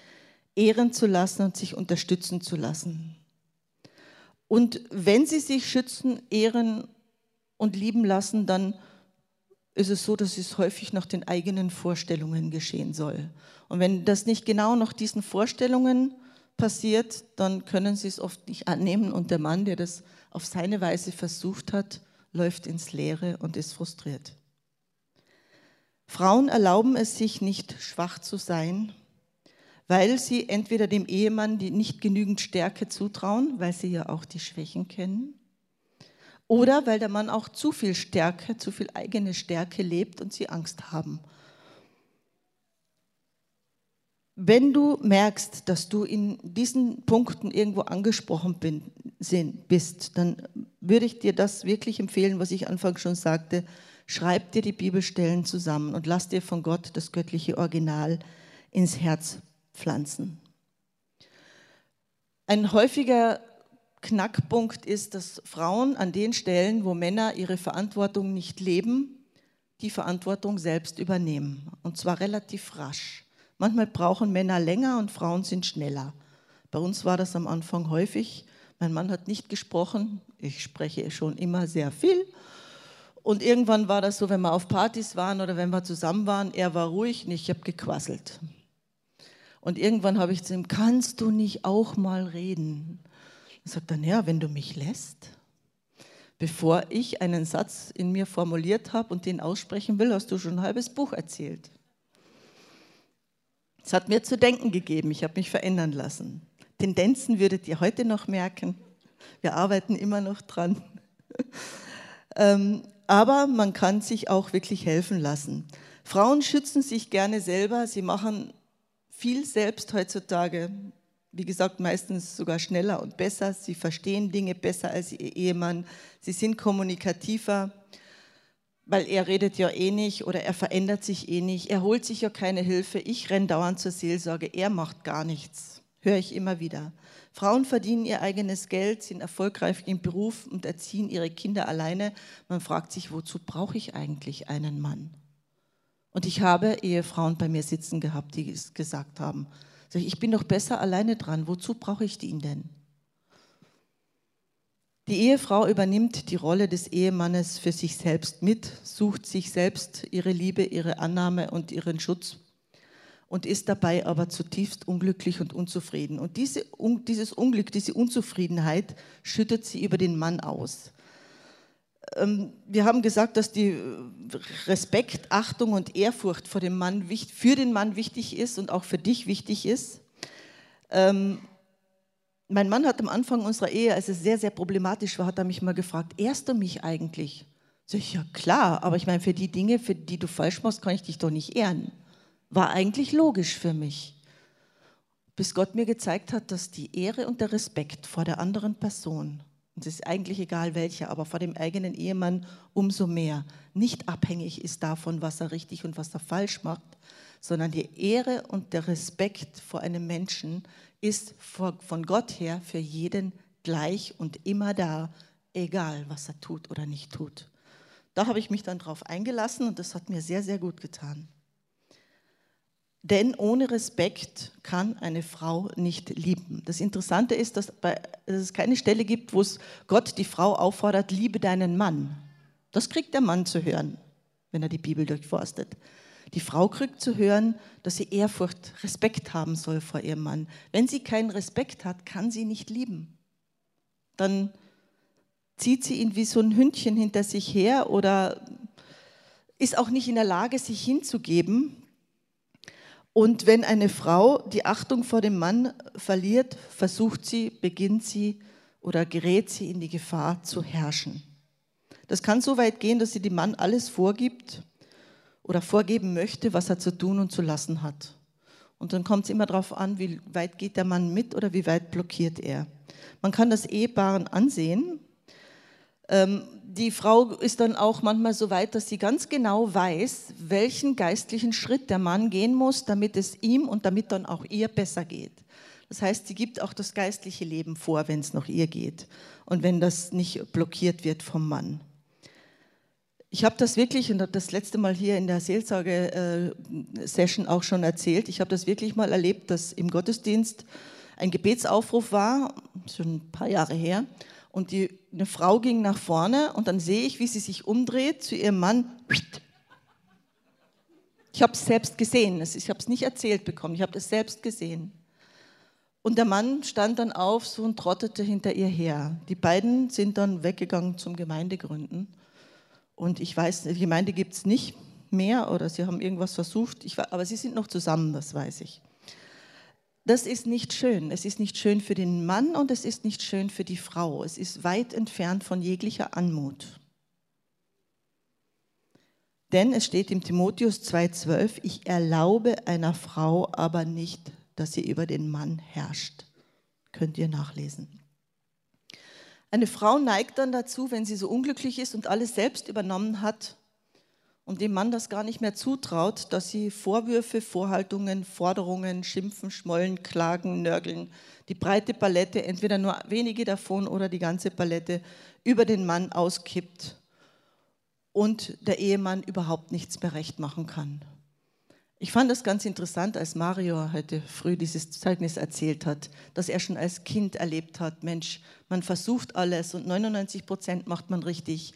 ehren zu lassen und sich unterstützen zu lassen. Und wenn sie sich schützen, ehren und lieben lassen, dann ist es so, dass es häufig nach den eigenen Vorstellungen geschehen soll. Und wenn das nicht genau nach diesen Vorstellungen passiert, dann können sie es oft nicht annehmen und der Mann, der das auf seine Weise versucht hat, läuft ins Leere und ist frustriert. Frauen erlauben es sich nicht, schwach zu sein, weil sie entweder dem Ehemann die nicht genügend Stärke zutrauen, weil sie ja auch die Schwächen kennen, oder weil der Mann auch zu viel Stärke, zu viel eigene Stärke lebt und sie Angst haben. Wenn du merkst, dass du in diesen Punkten irgendwo angesprochen bin, bist, dann würde ich dir das wirklich empfehlen, was ich anfangs schon sagte. Schreib dir die Bibelstellen zusammen und lass dir von Gott das göttliche Original ins Herz pflanzen. Ein häufiger Knackpunkt ist, dass Frauen an den Stellen, wo Männer ihre Verantwortung nicht leben, die Verantwortung selbst übernehmen. Und zwar relativ rasch. Manchmal brauchen Männer länger und Frauen sind schneller. Bei uns war das am Anfang häufig. Mein Mann hat nicht gesprochen. Ich spreche schon immer sehr viel. Und irgendwann war das so, wenn wir auf Partys waren oder wenn wir zusammen waren, er war ruhig und ich habe gequasselt. Und irgendwann habe ich zu ihm, kannst du nicht auch mal reden? Er sagt dann, ja, wenn du mich lässt. Bevor ich einen Satz in mir formuliert habe und den aussprechen will, hast du schon ein halbes Buch erzählt. Es hat mir zu denken gegeben, ich habe mich verändern lassen. Tendenzen würdet ihr heute noch merken. Wir arbeiten immer noch dran. Ähm, aber man kann sich auch wirklich helfen lassen. Frauen schützen sich gerne selber, sie machen viel selbst heutzutage. Wie gesagt, meistens sogar schneller und besser. Sie verstehen Dinge besser als ihr Ehemann. Sie sind kommunikativer, weil er redet ja eh nicht oder er verändert sich eh nicht. Er holt sich ja keine Hilfe. Ich renne dauernd zur Seelsorge. Er macht gar nichts. Höre ich immer wieder. Frauen verdienen ihr eigenes Geld, sind erfolgreich im Beruf und erziehen ihre Kinder alleine. Man fragt sich, wozu brauche ich eigentlich einen Mann? Und ich habe Ehefrauen bei mir sitzen gehabt, die es gesagt haben. Ich bin doch besser alleine dran. Wozu brauche ich ihn denn? Die Ehefrau übernimmt die Rolle des Ehemannes für sich selbst mit, sucht sich selbst ihre Liebe, ihre Annahme und ihren Schutz und ist dabei aber zutiefst unglücklich und unzufrieden. Und diese, dieses Unglück, diese Unzufriedenheit schüttet sie über den Mann aus. Ähm, wir haben gesagt, dass die Respekt, Achtung und Ehrfurcht vor dem Mann, für den Mann wichtig ist und auch für dich wichtig ist. Ähm, mein Mann hat am Anfang unserer Ehe, als es sehr, sehr problematisch war, hat er mich mal gefragt, ehrst du mich eigentlich? Sag ich, ja klar, aber ich meine, für die Dinge, für die du falsch machst, kann ich dich doch nicht ehren war eigentlich logisch für mich. Bis Gott mir gezeigt hat, dass die Ehre und der Respekt vor der anderen Person, und es ist eigentlich egal welcher, aber vor dem eigenen Ehemann umso mehr, nicht abhängig ist davon, was er richtig und was er falsch macht, sondern die Ehre und der Respekt vor einem Menschen ist von Gott her für jeden gleich und immer da, egal was er tut oder nicht tut. Da habe ich mich dann drauf eingelassen und das hat mir sehr, sehr gut getan. Denn ohne Respekt kann eine Frau nicht lieben. Das Interessante ist, dass, bei, dass, es keine Stelle gibt, wo es Gott die Frau auffordert, liebe deinen Mann. Das kriegt der Mann zu hören, wenn er die Bibel durchforstet. Die Frau kriegt zu hören, dass sie Ehrfurcht, Respekt haben soll vor ihrem Mann. Wenn sie keinen Respekt hat, kann sie nicht lieben. Dann zieht sie ihn wie so ein Hündchen hinter sich her oder ist auch nicht in der Lage, sich hinzugeben und wenn eine Frau die Achtung vor dem Mann verliert, versucht sie, beginnt sie oder gerät sie in die Gefahr zu herrschen. Das kann so weit gehen, dass sie dem Mann alles vorgibt oder vorgeben möchte, was er zu tun und zu lassen hat. Und dann kommt es immer darauf an, wie weit geht der Mann mit oder wie weit blockiert er. Man kann das Ehepaaren ansehen. Ähm, die Frau ist dann auch manchmal so weit, dass sie ganz genau weiß, welchen geistlichen Schritt der Mann gehen muss, damit es ihm und damit dann auch ihr besser geht. Das heißt, sie gibt auch das geistliche Leben vor, wenn es noch ihr geht und wenn das nicht blockiert wird vom Mann. Ich habe das wirklich, und habe das letzte Mal hier in der Seelsorge-Session auch schon erzählt, ich habe das wirklich mal erlebt, dass im Gottesdienst ein Gebetsaufruf war, schon ein paar Jahre her, und die, eine Frau ging nach vorne und dann sehe ich, wie sie sich umdreht zu ihrem Mann. Ich habe es selbst gesehen. Ich habe es nicht erzählt bekommen. Ich habe es selbst gesehen. Und der Mann stand dann auf so und trottete hinter ihr her. Die beiden sind dann weggegangen zum Gemeindegründen. Und ich weiß, die Gemeinde gibt es nicht mehr oder sie haben irgendwas versucht. Ich, aber sie sind noch zusammen, das weiß ich. Das ist nicht schön. Es ist nicht schön für den Mann und es ist nicht schön für die Frau. Es ist weit entfernt von jeglicher Anmut. Denn es steht im Timotheus 2,12, ich erlaube einer Frau aber nicht, dass sie über den Mann herrscht. Könnt ihr nachlesen. Eine Frau neigt dann dazu, wenn sie so unglücklich ist und alles selbst übernommen hat, und dem Mann das gar nicht mehr zutraut, dass sie Vorwürfe, Vorhaltungen, Forderungen, Schimpfen, Schmollen, Klagen, Nörgeln, die breite Palette, entweder nur wenige davon oder die ganze Palette, über den Mann auskippt und der Ehemann überhaupt nichts mehr recht machen kann. Ich fand das ganz interessant, als Mario heute früh dieses Zeugnis erzählt hat, dass er schon als Kind erlebt hat, Mensch, man versucht alles und 99 Prozent macht man richtig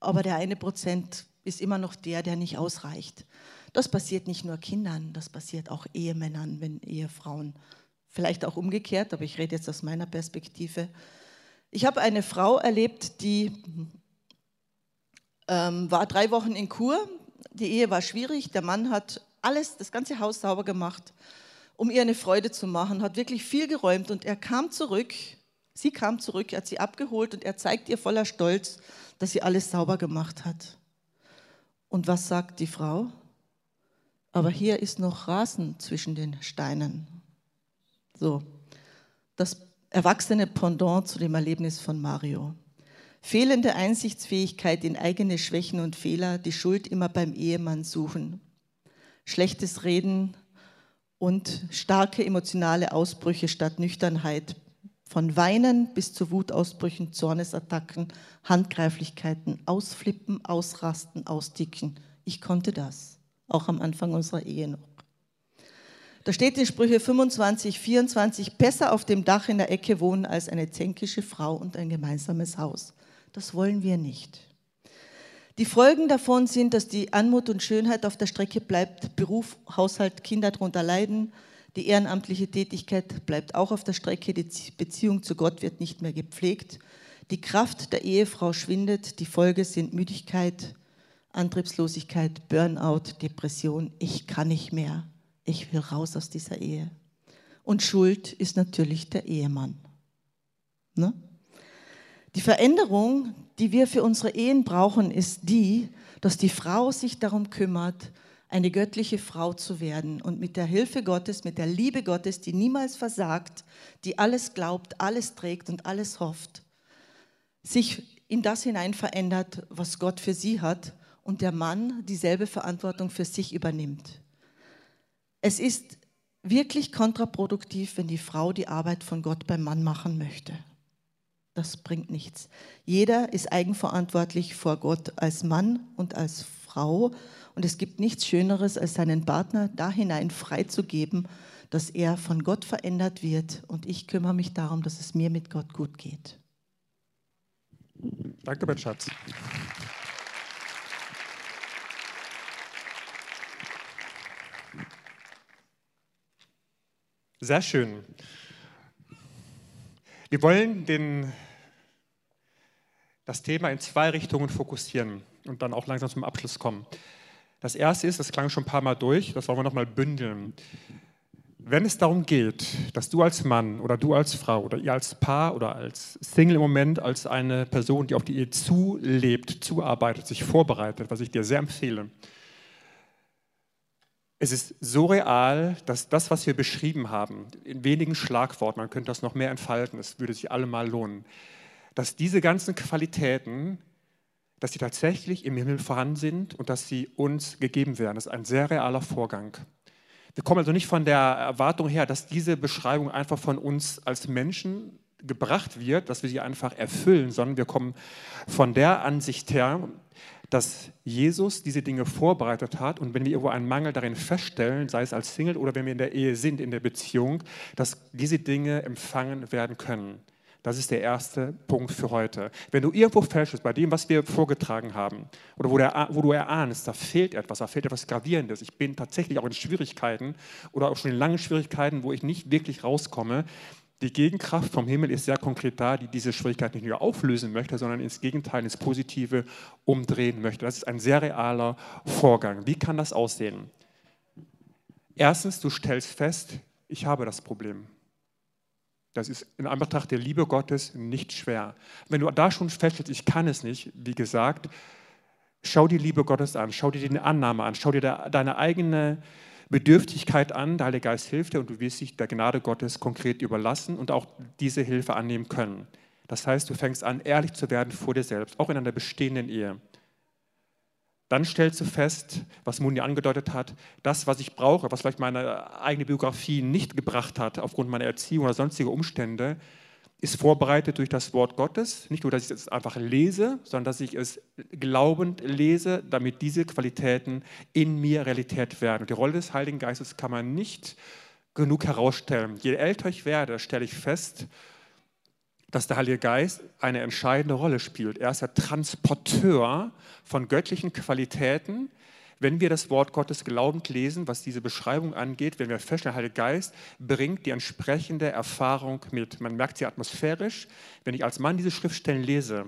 aber der eine Prozent ist immer noch der, der nicht ausreicht. Das passiert nicht nur Kindern, das passiert auch Ehemännern, wenn Ehefrauen, vielleicht auch umgekehrt, aber ich rede jetzt aus meiner Perspektive. Ich habe eine Frau erlebt, die ähm, war drei Wochen in Kur. Die Ehe war schwierig. Der Mann hat alles, das ganze Haus sauber gemacht, um ihr eine Freude zu machen, hat wirklich viel geräumt und er kam zurück. Sie kam zurück, er hat sie abgeholt und er zeigt ihr voller Stolz, dass sie alles sauber gemacht hat. Und was sagt die Frau? aber hier ist noch Rasen zwischen den Steinen. So, das erwachsene Pendant zu dem Erlebnis von Mario. Fehlende Einsichtsfähigkeit in eigene Schwächen und Fehler, die Schuld immer beim Ehemann suchen. Schlechtes Reden und starke emotionale Ausbrüche statt Nüchternheit. Von Weinen bis zu Wutausbrüchen, Zornesattacken, Handgreiflichkeiten, Ausflippen, Ausrasten, Austicken. Ich konnte das auch am Anfang unserer Ehe noch. Da steht in Sprüche 25, 24, besser auf dem Dach in der Ecke wohnen als eine zänkische Frau und ein gemeinsames Haus. Das wollen wir nicht. Die Folgen davon sind, dass die Anmut und Schönheit auf der Strecke bleibt, Beruf, Haushalt, Kinder darunter leiden, die ehrenamtliche Tätigkeit bleibt auch auf der Strecke, die Beziehung zu Gott wird nicht mehr gepflegt, die Kraft der Ehefrau schwindet, die Folge sind Müdigkeit, Antriebslosigkeit, Burnout, Depression, ich kann nicht mehr, ich will raus aus dieser Ehe. Und Schuld ist natürlich der Ehemann. Ne? Die Veränderung, die wir für unsere Ehen brauchen, ist die, dass die Frau sich darum kümmert, eine göttliche Frau zu werden und mit der Hilfe Gottes, mit der Liebe Gottes, die niemals versagt, die alles glaubt, alles trägt und alles hofft, sich in das hinein verändert, was Gott für sie hat und der Mann dieselbe Verantwortung für sich übernimmt. Es ist wirklich kontraproduktiv, wenn die Frau die Arbeit von Gott beim Mann machen möchte. Das bringt nichts. Jeder ist eigenverantwortlich vor Gott als Mann und als Frau. Und es gibt nichts Schöneres, als seinen Partner da hinein freizugeben, dass er von Gott verändert wird. Und ich kümmere mich darum, dass es mir mit Gott gut geht. Danke, mein Schatz. Sehr schön. Wir wollen den, das Thema in zwei Richtungen fokussieren und dann auch langsam zum Abschluss kommen. Das erste ist, das klang schon ein paar Mal durch, das wollen wir nochmal bündeln. Wenn es darum geht, dass du als Mann oder du als Frau oder ihr als Paar oder als Single im Moment, als eine Person, die auf die Ehe zulebt, zuarbeitet, sich vorbereitet, was ich dir sehr empfehle, es ist so real, dass das, was wir beschrieben haben, in wenigen Schlagworten, man könnte das noch mehr entfalten, es würde sich allemal lohnen, dass diese ganzen Qualitäten, dass sie tatsächlich im Himmel vorhanden sind und dass sie uns gegeben werden. Das ist ein sehr realer Vorgang. Wir kommen also nicht von der Erwartung her, dass diese Beschreibung einfach von uns als Menschen gebracht wird, dass wir sie einfach erfüllen, sondern wir kommen von der Ansicht her, dass Jesus diese Dinge vorbereitet hat und wenn wir irgendwo einen Mangel darin feststellen, sei es als Single oder wenn wir in der Ehe sind, in der Beziehung, dass diese Dinge empfangen werden können. Das ist der erste Punkt für heute. Wenn du irgendwo fälschst bei dem, was wir vorgetragen haben, oder wo, der, wo, du erahnst, da fehlt etwas, da fehlt etwas Gravierendes, ich bin tatsächlich auch in Schwierigkeiten oder auch schon in langen Schwierigkeiten, wo ich nicht wirklich rauskomme, die Gegenkraft vom Himmel ist sehr konkret da, die diese Schwierigkeit nicht nur auflösen möchte, sondern ins Gegenteil, ins Positive umdrehen möchte. Das ist ein sehr realer Vorgang. Wie kann das aussehen? Erstens, du stellst fest, ich habe das Problem. Das ist in Anbetracht der Liebe Gottes nicht schwer. Wenn du da schon feststellst, ich kann es nicht, wie gesagt, schau die Liebe Gottes an, schau dir die Annahme an, schau dir deine eigene Bedürftigkeit an, der Heilige Geist hilft dir und du wirst dich der Gnade Gottes konkret überlassen und auch diese Hilfe annehmen können. Das heißt, du fängst an, ehrlich zu werden vor dir selbst, auch in einer bestehenden Ehe. Dann stellst du fest, was Muni angedeutet hat, das, was ich brauche, was vielleicht meine eigene Biografie nicht gebracht hat aufgrund meiner Erziehung oder sonstiger Umstände, ist vorbereitet durch das Wort Gottes. Nicht nur, dass ich es einfach lese, sondern dass ich es glaubend lese, damit diese Qualitäten in mir Realität werden. Und die Rolle des Heiligen Geistes kann man nicht genug herausstellen. Je älter ich werde, stelle ich fest, dass der Heilige Geist eine entscheidende Rolle spielt. Er ist der Transporteur von göttlichen Qualitäten. Wenn wir das Wort Gottes glaubend lesen, was diese Beschreibung angeht, wenn wir feststellen, der Heilige Geist bringt die entsprechende Erfahrung mit. Man merkt sie atmosphärisch. Wenn ich als Mann diese Schriftstellen lese,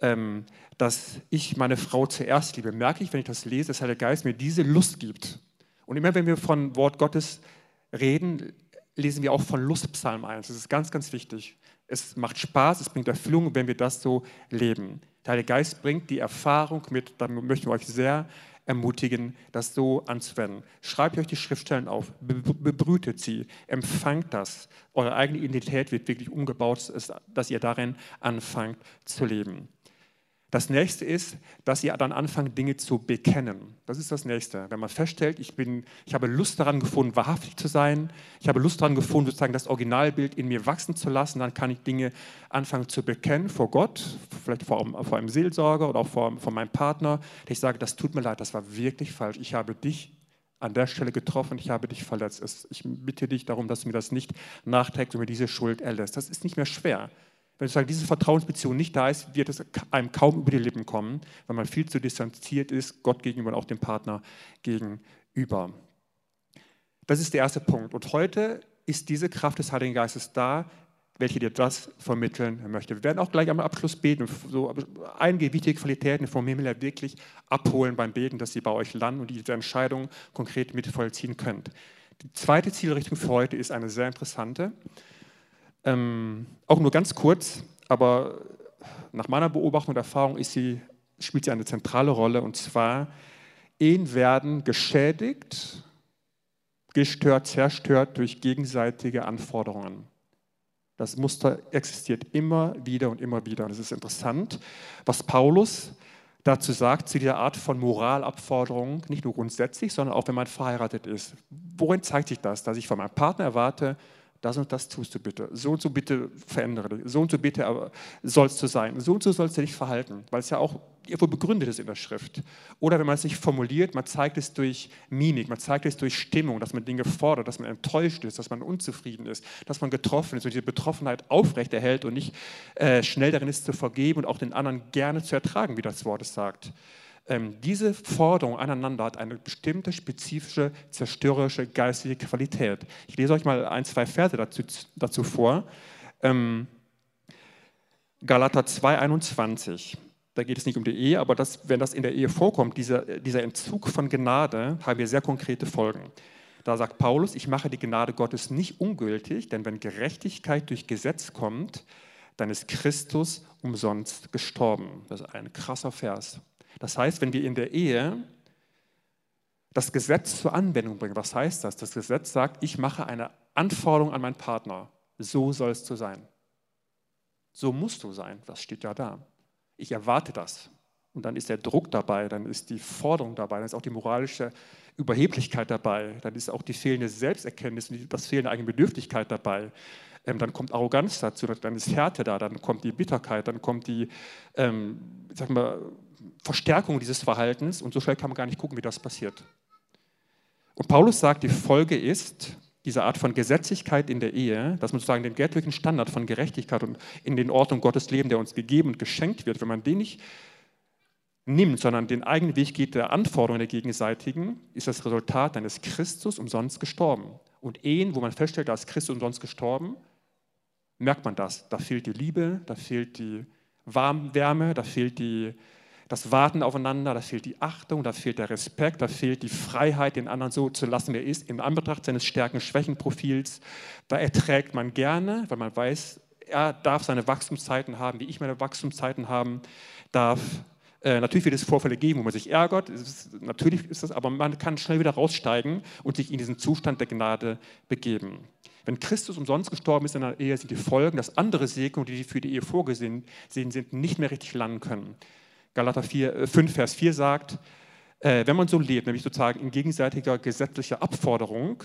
ähm, dass ich meine Frau zuerst liebe, merke ich, wenn ich das lese, dass der Heilige Geist mir diese Lust gibt. Und immer wenn wir von Wort Gottes reden, lesen wir auch von Lustpsalm 1. Das ist ganz, ganz wichtig. Es macht Spaß, es bringt Erfüllung, wenn wir das so leben. Der Heilige Geist bringt die Erfahrung mit, da möchten wir euch sehr ermutigen, das so anzuwenden. Schreibt euch die Schriftstellen auf, bebrütet sie, empfangt das. Eure eigene Identität wird wirklich umgebaut, dass ihr darin anfangt zu leben. Das nächste ist, dass ihr dann anfangt, Dinge zu bekennen. Das ist das nächste. Wenn man feststellt, ich, bin, ich habe Lust daran gefunden, wahrhaftig zu sein, ich habe Lust daran gefunden, sozusagen das Originalbild in mir wachsen zu lassen, dann kann ich Dinge anfangen zu bekennen vor Gott, vielleicht vor, vor einem Seelsorger oder auch vor, vor meinem Partner. Ich sage, das tut mir leid, das war wirklich falsch. Ich habe dich an der Stelle getroffen, ich habe dich verletzt. Ich bitte dich darum, dass du mir das nicht nachträgst und mir diese Schuld erlässt. Das ist nicht mehr schwer. Wenn sozusagen diese Vertrauensbeziehung nicht da ist, wird es einem kaum über die Lippen kommen, weil man viel zu distanziert ist, Gott gegenüber und auch dem Partner gegenüber. Das ist der erste Punkt. Und heute ist diese Kraft des Heiligen Geistes da, welche dir das vermitteln möchte. Wir werden auch gleich am Abschluss beten, so einige wichtige Qualitäten vom Himmel wirklich abholen beim Beten, dass sie bei euch landen und diese Entscheidung konkret mit vollziehen könnt. Die zweite Zielrichtung für heute ist eine sehr interessante. Ähm, auch nur ganz kurz, aber nach meiner Beobachtung und Erfahrung sie, spielt sie eine zentrale Rolle und zwar, Ehen werden geschädigt, gestört, zerstört durch gegenseitige Anforderungen. Das Muster existiert immer wieder und immer wieder. Und es ist interessant, was Paulus dazu sagt, zu dieser Art von Moralabforderung, nicht nur grundsätzlich, sondern auch wenn man verheiratet ist. Worin zeigt sich das? Dass ich von meinem Partner erwarte, das und das tust du bitte, so und so bitte verändere dich, so und so bitte sollst du sein, so und so sollst du dich verhalten, weil es ja auch irgendwo begründet ist in der Schrift. Oder wenn man es nicht formuliert, man zeigt es durch Mimik, man zeigt es durch Stimmung, dass man Dinge fordert, dass man enttäuscht ist, dass man unzufrieden ist, dass man getroffen ist und diese Betroffenheit aufrechterhält und nicht äh, schnell darin ist zu vergeben und auch den anderen gerne zu ertragen, wie das Wort es sagt. Ähm, diese Forderung aneinander hat eine bestimmte spezifische zerstörerische geistige Qualität. Ich lese euch mal ein, zwei Verse dazu, dazu vor. Ähm, Galater 2,21. Da geht es nicht um die Ehe, aber das, wenn das in der Ehe vorkommt, dieser, dieser Entzug von Gnade, haben wir sehr konkrete Folgen. Da sagt Paulus, ich mache die Gnade Gottes nicht ungültig, denn wenn Gerechtigkeit durch Gesetz kommt, dann ist Christus umsonst gestorben. Das ist ein krasser Vers. Das heißt, wenn wir in der Ehe das Gesetz zur Anwendung bringen, was heißt das? Das Gesetz sagt, ich mache eine Anforderung an meinen Partner. So sollst du sein. So musst du sein. Das steht ja da. Ich erwarte das. Und dann ist der Druck dabei, dann ist die Forderung dabei, dann ist auch die moralische Überheblichkeit dabei, dann ist auch die fehlende Selbsterkenntnis und das fehlende eigene Bedürftigkeit dabei. Ähm, dann kommt Arroganz dazu, dann ist Härte da, dann kommt die Bitterkeit, dann kommt die, ähm, sag mal, Verstärkung dieses Verhaltens und so schnell kann man gar nicht gucken, wie das passiert. Und Paulus sagt, die Folge ist diese Art von Gesetzlichkeit in der Ehe, dass man sozusagen den göttlichen Standard von Gerechtigkeit und in den Ordnung Gottes Leben, der uns gegeben und geschenkt wird, wenn man den nicht nimmt, sondern den eigenen Weg geht der Anforderungen der gegenseitigen, ist das Resultat eines Christus umsonst gestorben. Und Ehen, wo man feststellt, da ist Christus umsonst gestorben, merkt man das. Da fehlt die Liebe, da fehlt die Warmwärme, da fehlt die das Warten aufeinander, da fehlt die Achtung, da fehlt der Respekt, da fehlt die Freiheit, den anderen so zu lassen, wie er ist, in Anbetracht seines Stärken-Schwächen-Profils. Da erträgt man gerne, weil man weiß, er darf seine Wachstumszeiten haben, wie ich meine Wachstumszeiten haben darf. Äh, natürlich wird es Vorfälle geben, wo man sich ärgert, natürlich ist das, aber man kann schnell wieder raussteigen und sich in diesen Zustand der Gnade begeben. Wenn Christus umsonst gestorben ist in einer Ehe, sind die Folgen, dass andere Segnungen, die für die Ehe vorgesehen sind, nicht mehr richtig landen können. Galater 4, 5, äh, Vers 4 sagt, äh, wenn man so lebt, nämlich sozusagen in gegenseitiger gesetzlicher Abforderung,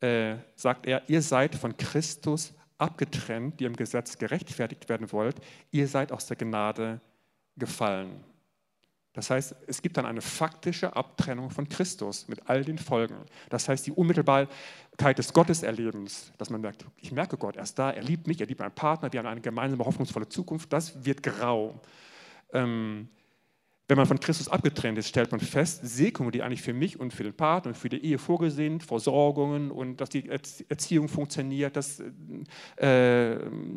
äh, sagt er, ihr seid von Christus abgetrennt, die im Gesetz gerechtfertigt werden wollt, ihr seid aus der Gnade gefallen. Das heißt, es gibt dann eine faktische Abtrennung von Christus mit all den Folgen. Das heißt, die Unmittelbarkeit des Gotteserlebens, dass man merkt, ich merke Gott, er ist da, er liebt mich, er liebt meinen Partner, wir haben eine gemeinsame hoffnungsvolle Zukunft, das wird grau. Ähm, wenn man von Christus abgetrennt ist, stellt man fest, Segnungen, die eigentlich für mich und für den Partner und für die Ehe vorgesehen, Versorgungen und dass die Erziehung funktioniert, dass äh,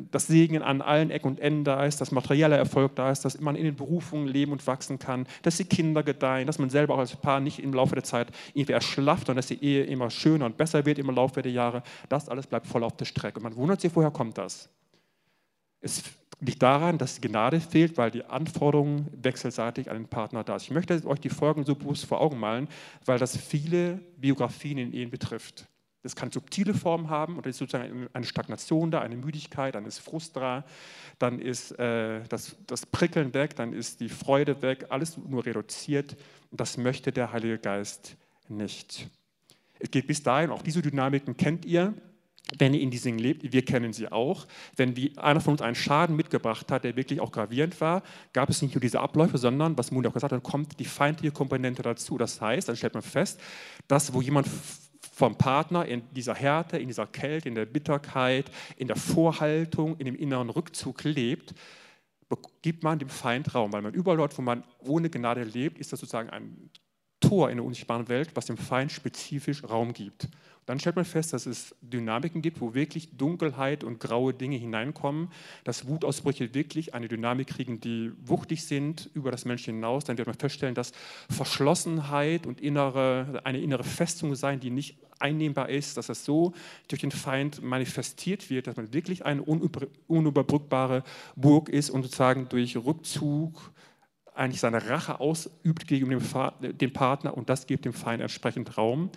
das Segen an allen Ecken und Enden da ist, dass materieller Erfolg da ist, dass man in den Berufungen leben und wachsen kann, dass die Kinder gedeihen, dass man selber auch als Paar nicht im Laufe der Zeit irgendwie erschlafft und dass die Ehe immer schöner und besser wird im Laufe der Jahre. Das alles bleibt voll auf der Strecke. Und man wundert sich, woher kommt das? Es liegt daran, dass die Gnade fehlt, weil die Anforderungen wechselseitig an den Partner da sind. Ich möchte euch die Folgen so bewusst vor Augen malen, weil das viele Biografien in Ehen betrifft. Das kann subtile Formen haben und ist sozusagen eine Stagnation da, eine Müdigkeit, dann ist Frust da, dann ist äh, das, das Prickeln weg, dann ist die Freude weg, alles nur reduziert. Und das möchte der Heilige Geist nicht. Es geht bis dahin, auch diese Dynamiken kennt ihr, wenn ihr in diesen lebt, wir kennen sie auch, wenn wie einer von uns einen Schaden mitgebracht hat, der wirklich auch gravierend war, gab es nicht nur diese Abläufe, sondern, was Muni auch gesagt hat, kommt die feindliche Komponente dazu. Das heißt, dann stellt man fest, dass wo jemand vom Partner in dieser Härte, in dieser Kälte, in der Bitterkeit, in der Vorhaltung, in dem inneren Rückzug lebt, gibt man dem Feind Raum, weil man überall dort, wo man ohne Gnade lebt, ist das sozusagen ein Tor in der unsichtbaren Welt, was dem Feind spezifisch Raum gibt. Dann stellt man fest, dass es Dynamiken gibt, wo wirklich Dunkelheit und graue Dinge hineinkommen, dass Wutausbrüche wirklich eine Dynamik kriegen, die wuchtig sind über das Menschen hinaus. Dann wird man feststellen, dass Verschlossenheit und innere, eine innere Festung sein, die nicht einnehmbar ist, dass das so durch den Feind manifestiert wird, dass man wirklich eine unüberbrückbare Burg ist und sozusagen durch Rückzug eigentlich seine Rache ausübt gegenüber dem Partner und das gibt dem Feind entsprechend Raum.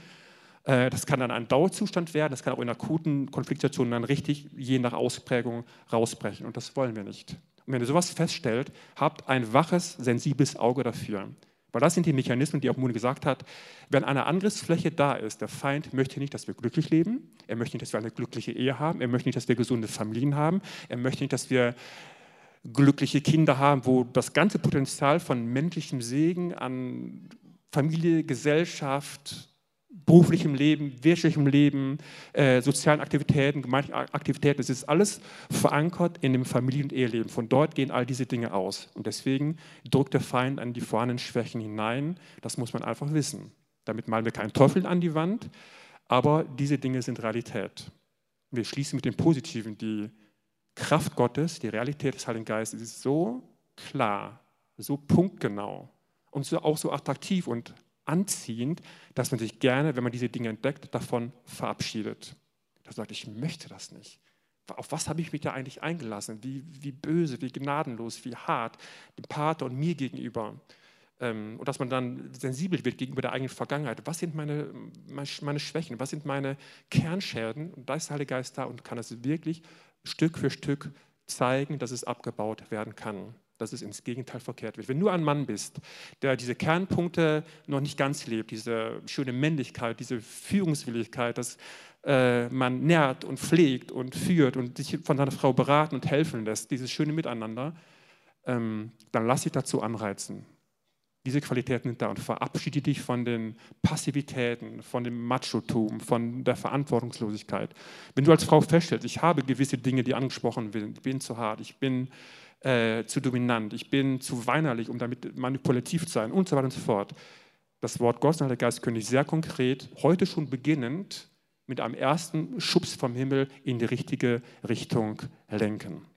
Äh, das kann dann ein Dauerzustand werden, das kann auch in akuten Konfliktsituationen dann richtig je nach Ausprägung rausbrechen und das wollen wir nicht. Und wenn ihr sowas feststellt, habt ein waches, sensibles Auge dafür. Weil das sind die Mechanismen, die auch Mune gesagt hat, wenn eine Angriffsfläche da ist, der Feind möchte nicht, dass wir glücklich leben, er möchte nicht, dass wir eine glückliche Ehe haben, er möchte nicht, dass wir gesunde Familien haben, er möchte nicht, dass wir glückliche Kinder haben, wo das ganze Potenzial von menschlichem Segen an Familie, Gesellschaft, beruflichem Leben, wirtschaftlichem Leben, äh, sozialen Aktivitäten, gemeinschaftlichen Aktivitäten. Es ist alles verankert in dem Familien- und Eheleben. Von dort gehen all diese Dinge aus. Und deswegen drückt der Feind an die vorhandenen Schwächen hinein. Das muss man einfach wissen. Damit malen wir keinen Teufel an die Wand, aber diese Dinge sind Realität. Wir schließen mit dem Positiven. Die Kraft Gottes, die Realität des Heiligen Geistes ist so klar, so punktgenau und so, auch so attraktiv und anziehend, dass man sich gerne, wenn man diese Dinge entdeckt, davon verabschiedet. Da sagt, ich möchte das nicht. Auf was habe ich mich da eigentlich eingelassen? Wie, wie böse, wie gnadenlos, wie hart dem Pater und mir gegenüber. Ähm, und dass man dann sensibel wird gegenüber der eigenen Vergangenheit. Was sind meine, meine Schwächen? Was sind meine Kernschäden? Und da ist der Heilige Geist da und kann es wirklich Stück für Stück zeigen, dass es abgebaut werden kann dass es ins Gegenteil verkehrt wird. Wenn du ein Mann bist, der diese Kernpunkte noch nicht ganz lebt, diese schöne Männlichkeit, diese Führungswilligkeit, dass äh, man nährt und pflegt und führt und sich von seiner Frau beraten und helfen lässt, dieses schöne Miteinander, ähm, dann lass dich dazu anreizen. Diese Qualitäten sind da und verabschiede dich von den Passivitäten, von dem Machotum, von der Verantwortungslosigkeit. Wenn du als Frau feststellst, ich habe gewisse Dinge, die angesprochen werden, ich bin zu hart, ich bin äh, zu dominant, ich bin zu weinerlich, um damit manipulativ zu sein und so weiter und so fort. Das Wort Gottes und der Geist könnte ich sehr konkret heute schon beginnend mit einem ersten Schubs vom Himmel in die richtige Richtung lenken.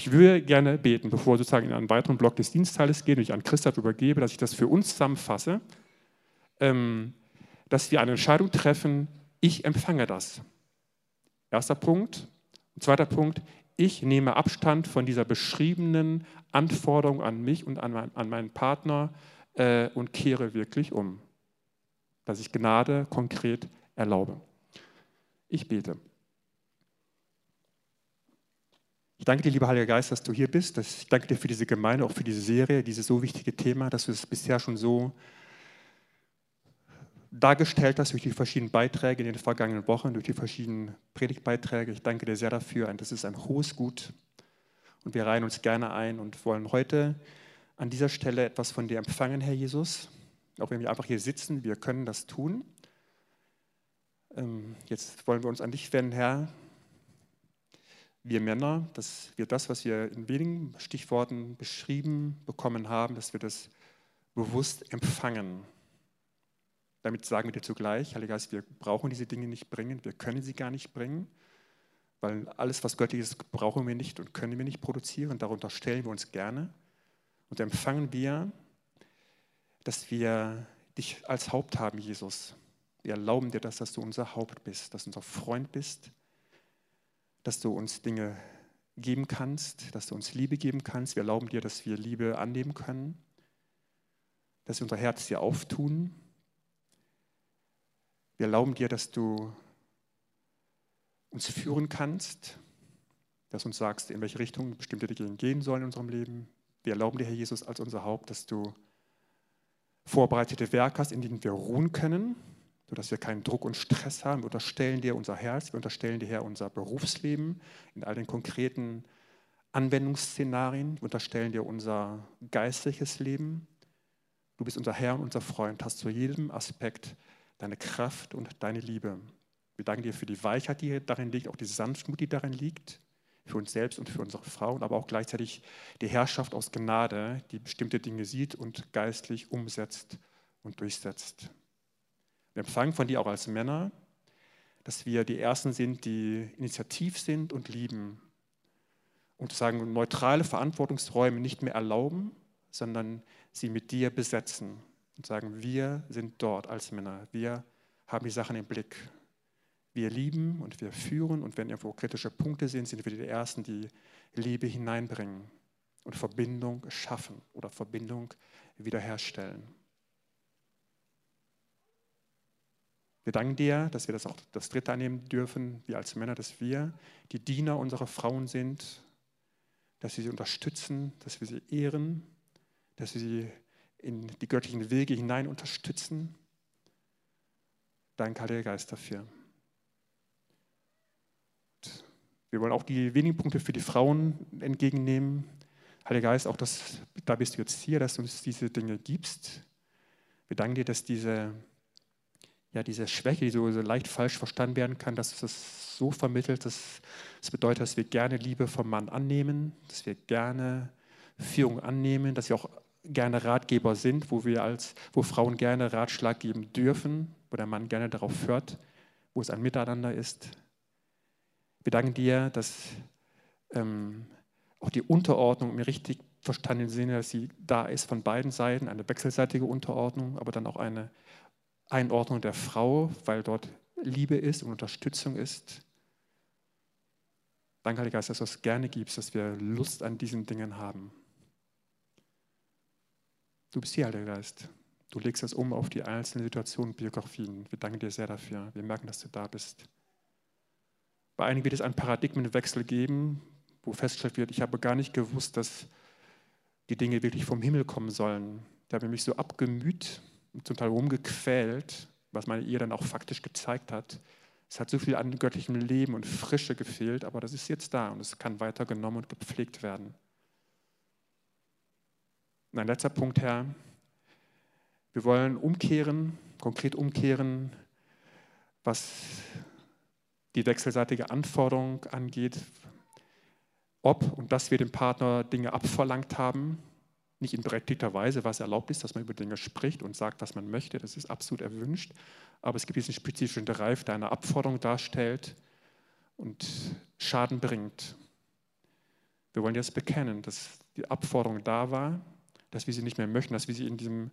Ich würde gerne beten, bevor wir sozusagen in einen weiteren Block des Dienstteiles gehen und ich an Christoph übergebe, dass ich das für uns zusammenfasse, ähm, dass wir eine Entscheidung treffen, ich empfange das. Erster Punkt. Und zweiter Punkt, ich nehme Abstand von dieser beschriebenen Anforderung an mich und an, mein, an meinen Partner äh, und kehre wirklich um, dass ich Gnade konkret erlaube. Ich bete. Ich danke dir, lieber Heiliger Geist, dass du hier bist. Ich danke dir für diese Gemeinde, auch für diese Serie, dieses so wichtige Thema, dass du es bisher schon so dargestellt hast durch die verschiedenen Beiträge in den vergangenen Wochen, durch die verschiedenen Predigtbeiträge. Ich danke dir sehr dafür. Das ist ein hohes Gut. Und wir reihen uns gerne ein und wollen heute an dieser Stelle etwas von dir empfangen, Herr Jesus. Auch wenn wir einfach hier sitzen, wir können das tun. Ähm, jetzt wollen wir uns an dich wenden, Herr. Wir Männer, dass wir das, was wir in wenigen Stichworten beschrieben bekommen haben, dass wir das bewusst empfangen. Damit sagen wir dir zugleich, Heiliger Geist, wir brauchen diese Dinge nicht bringen, wir können sie gar nicht bringen, weil alles, was göttlich ist, brauchen wir nicht und können wir nicht produzieren. Darunter stellen wir uns gerne und empfangen wir, dass wir dich als Haupt haben, Jesus. Wir erlauben dir das, dass du unser Haupt bist, dass du unser Freund bist, dass du uns Dinge geben kannst, dass du uns Liebe geben kannst. Wir erlauben dir, dass wir Liebe annehmen können, dass wir unser Herz dir auftun. Wir erlauben dir, dass du uns führen kannst, dass du uns sagst, in welche Richtung bestimmte Dinge gehen sollen in unserem Leben. Wir erlauben dir, Herr Jesus, als unser Haupt, dass du vorbereitete Werke hast, in denen wir ruhen können, sodass wir keinen Druck und Stress haben. Wir unterstellen dir unser Herz, wir unterstellen dir, Herr, unser Berufsleben in all den konkreten Anwendungsszenarien. Wir unterstellen dir unser geistliches Leben. Du bist unser Herr und unser Freund, hast zu jedem Aspekt deine Kraft und deine Liebe. Wir danken dir für die Weichheit, die darin liegt, auch die Sanftmut, die darin liegt, für uns selbst und für unsere Frauen, aber auch gleichzeitig die Herrschaft aus Gnade, die bestimmte Dinge sieht und geistlich umsetzt und durchsetzt. Empfangen von dir auch als Männer, dass wir die Ersten sind, die initiativ sind und lieben und sagen, neutrale Verantwortungsräume nicht mehr erlauben, sondern sie mit dir besetzen und sagen, wir sind dort als Männer, wir haben die Sachen im Blick. Wir lieben und wir führen und wenn irgendwo kritische Punkte sind, sind wir die Ersten, die Liebe hineinbringen und Verbindung schaffen oder Verbindung wiederherstellen. Wir danken dir, dass wir das auch das Dritte annehmen dürfen, wir als Männer, dass wir die Diener unserer Frauen sind, dass wir sie unterstützen, dass wir sie ehren, dass wir sie in die göttlichen Wege hinein unterstützen. Danke, Heiliger Geist, dafür. Wir wollen auch die wenigen Punkte für die Frauen entgegennehmen. Heiliger Geist, auch das, da bist du jetzt hier, dass du uns diese Dinge gibst. Wir danken dir, dass diese ja, diese Schwäche, die so, so leicht falsch verstanden werden kann, dass es so vermittelt, dass das bedeutet, dass wir gerne Liebe vom Mann annehmen, dass wir gerne Führung annehmen, dass wir auch gerne Ratgeber sind, wo wir als, wo Frauen gerne Ratschlag geben dürfen, wo der Mann gerne darauf hört, wo es ein Miteinander ist. Wir danken dir, dass ähm, auch die Unterordnung im richtig verstandenen Sinne, dass sie da ist von beiden Seiten, eine wechselseitige Unterordnung, aber dann auch eine Einordnung der Frau, weil dort Liebe ist und Unterstützung ist. Danke, Heiliger Geist, dass du es gerne gibst, dass wir Lust an diesen Dingen haben. Du bist hier, Heiliger Geist. Du legst es um auf die einzelnen Situationen, Biografien. Wir danken dir sehr dafür. Wir merken, dass du da bist. Bei einigen wird es einen Paradigmenwechsel geben, wo festgestellt wird, ich habe gar nicht gewusst, dass die Dinge wirklich vom Himmel kommen sollen. Da habe ich mich so abgemüht zum Teil rumgequält, was meine Ehe dann auch faktisch gezeigt hat. Es hat so viel an göttlichem Leben und Frische gefehlt, aber das ist jetzt da und es kann weiter genommen und gepflegt werden. Und ein letzter Punkt, Herr. Wir wollen umkehren, konkret umkehren, was die wechselseitige Anforderung angeht, ob und dass wir dem Partner Dinge abverlangt haben, nicht in berechtigter Weise, was erlaubt ist, dass man über Dinge spricht und sagt, was man möchte. Das ist absolut erwünscht. Aber es gibt diesen spezifischen Drive, der eine Abforderung darstellt und Schaden bringt. Wir wollen jetzt bekennen, dass die Abforderung da war, dass wir sie nicht mehr möchten, dass wir sie in diesem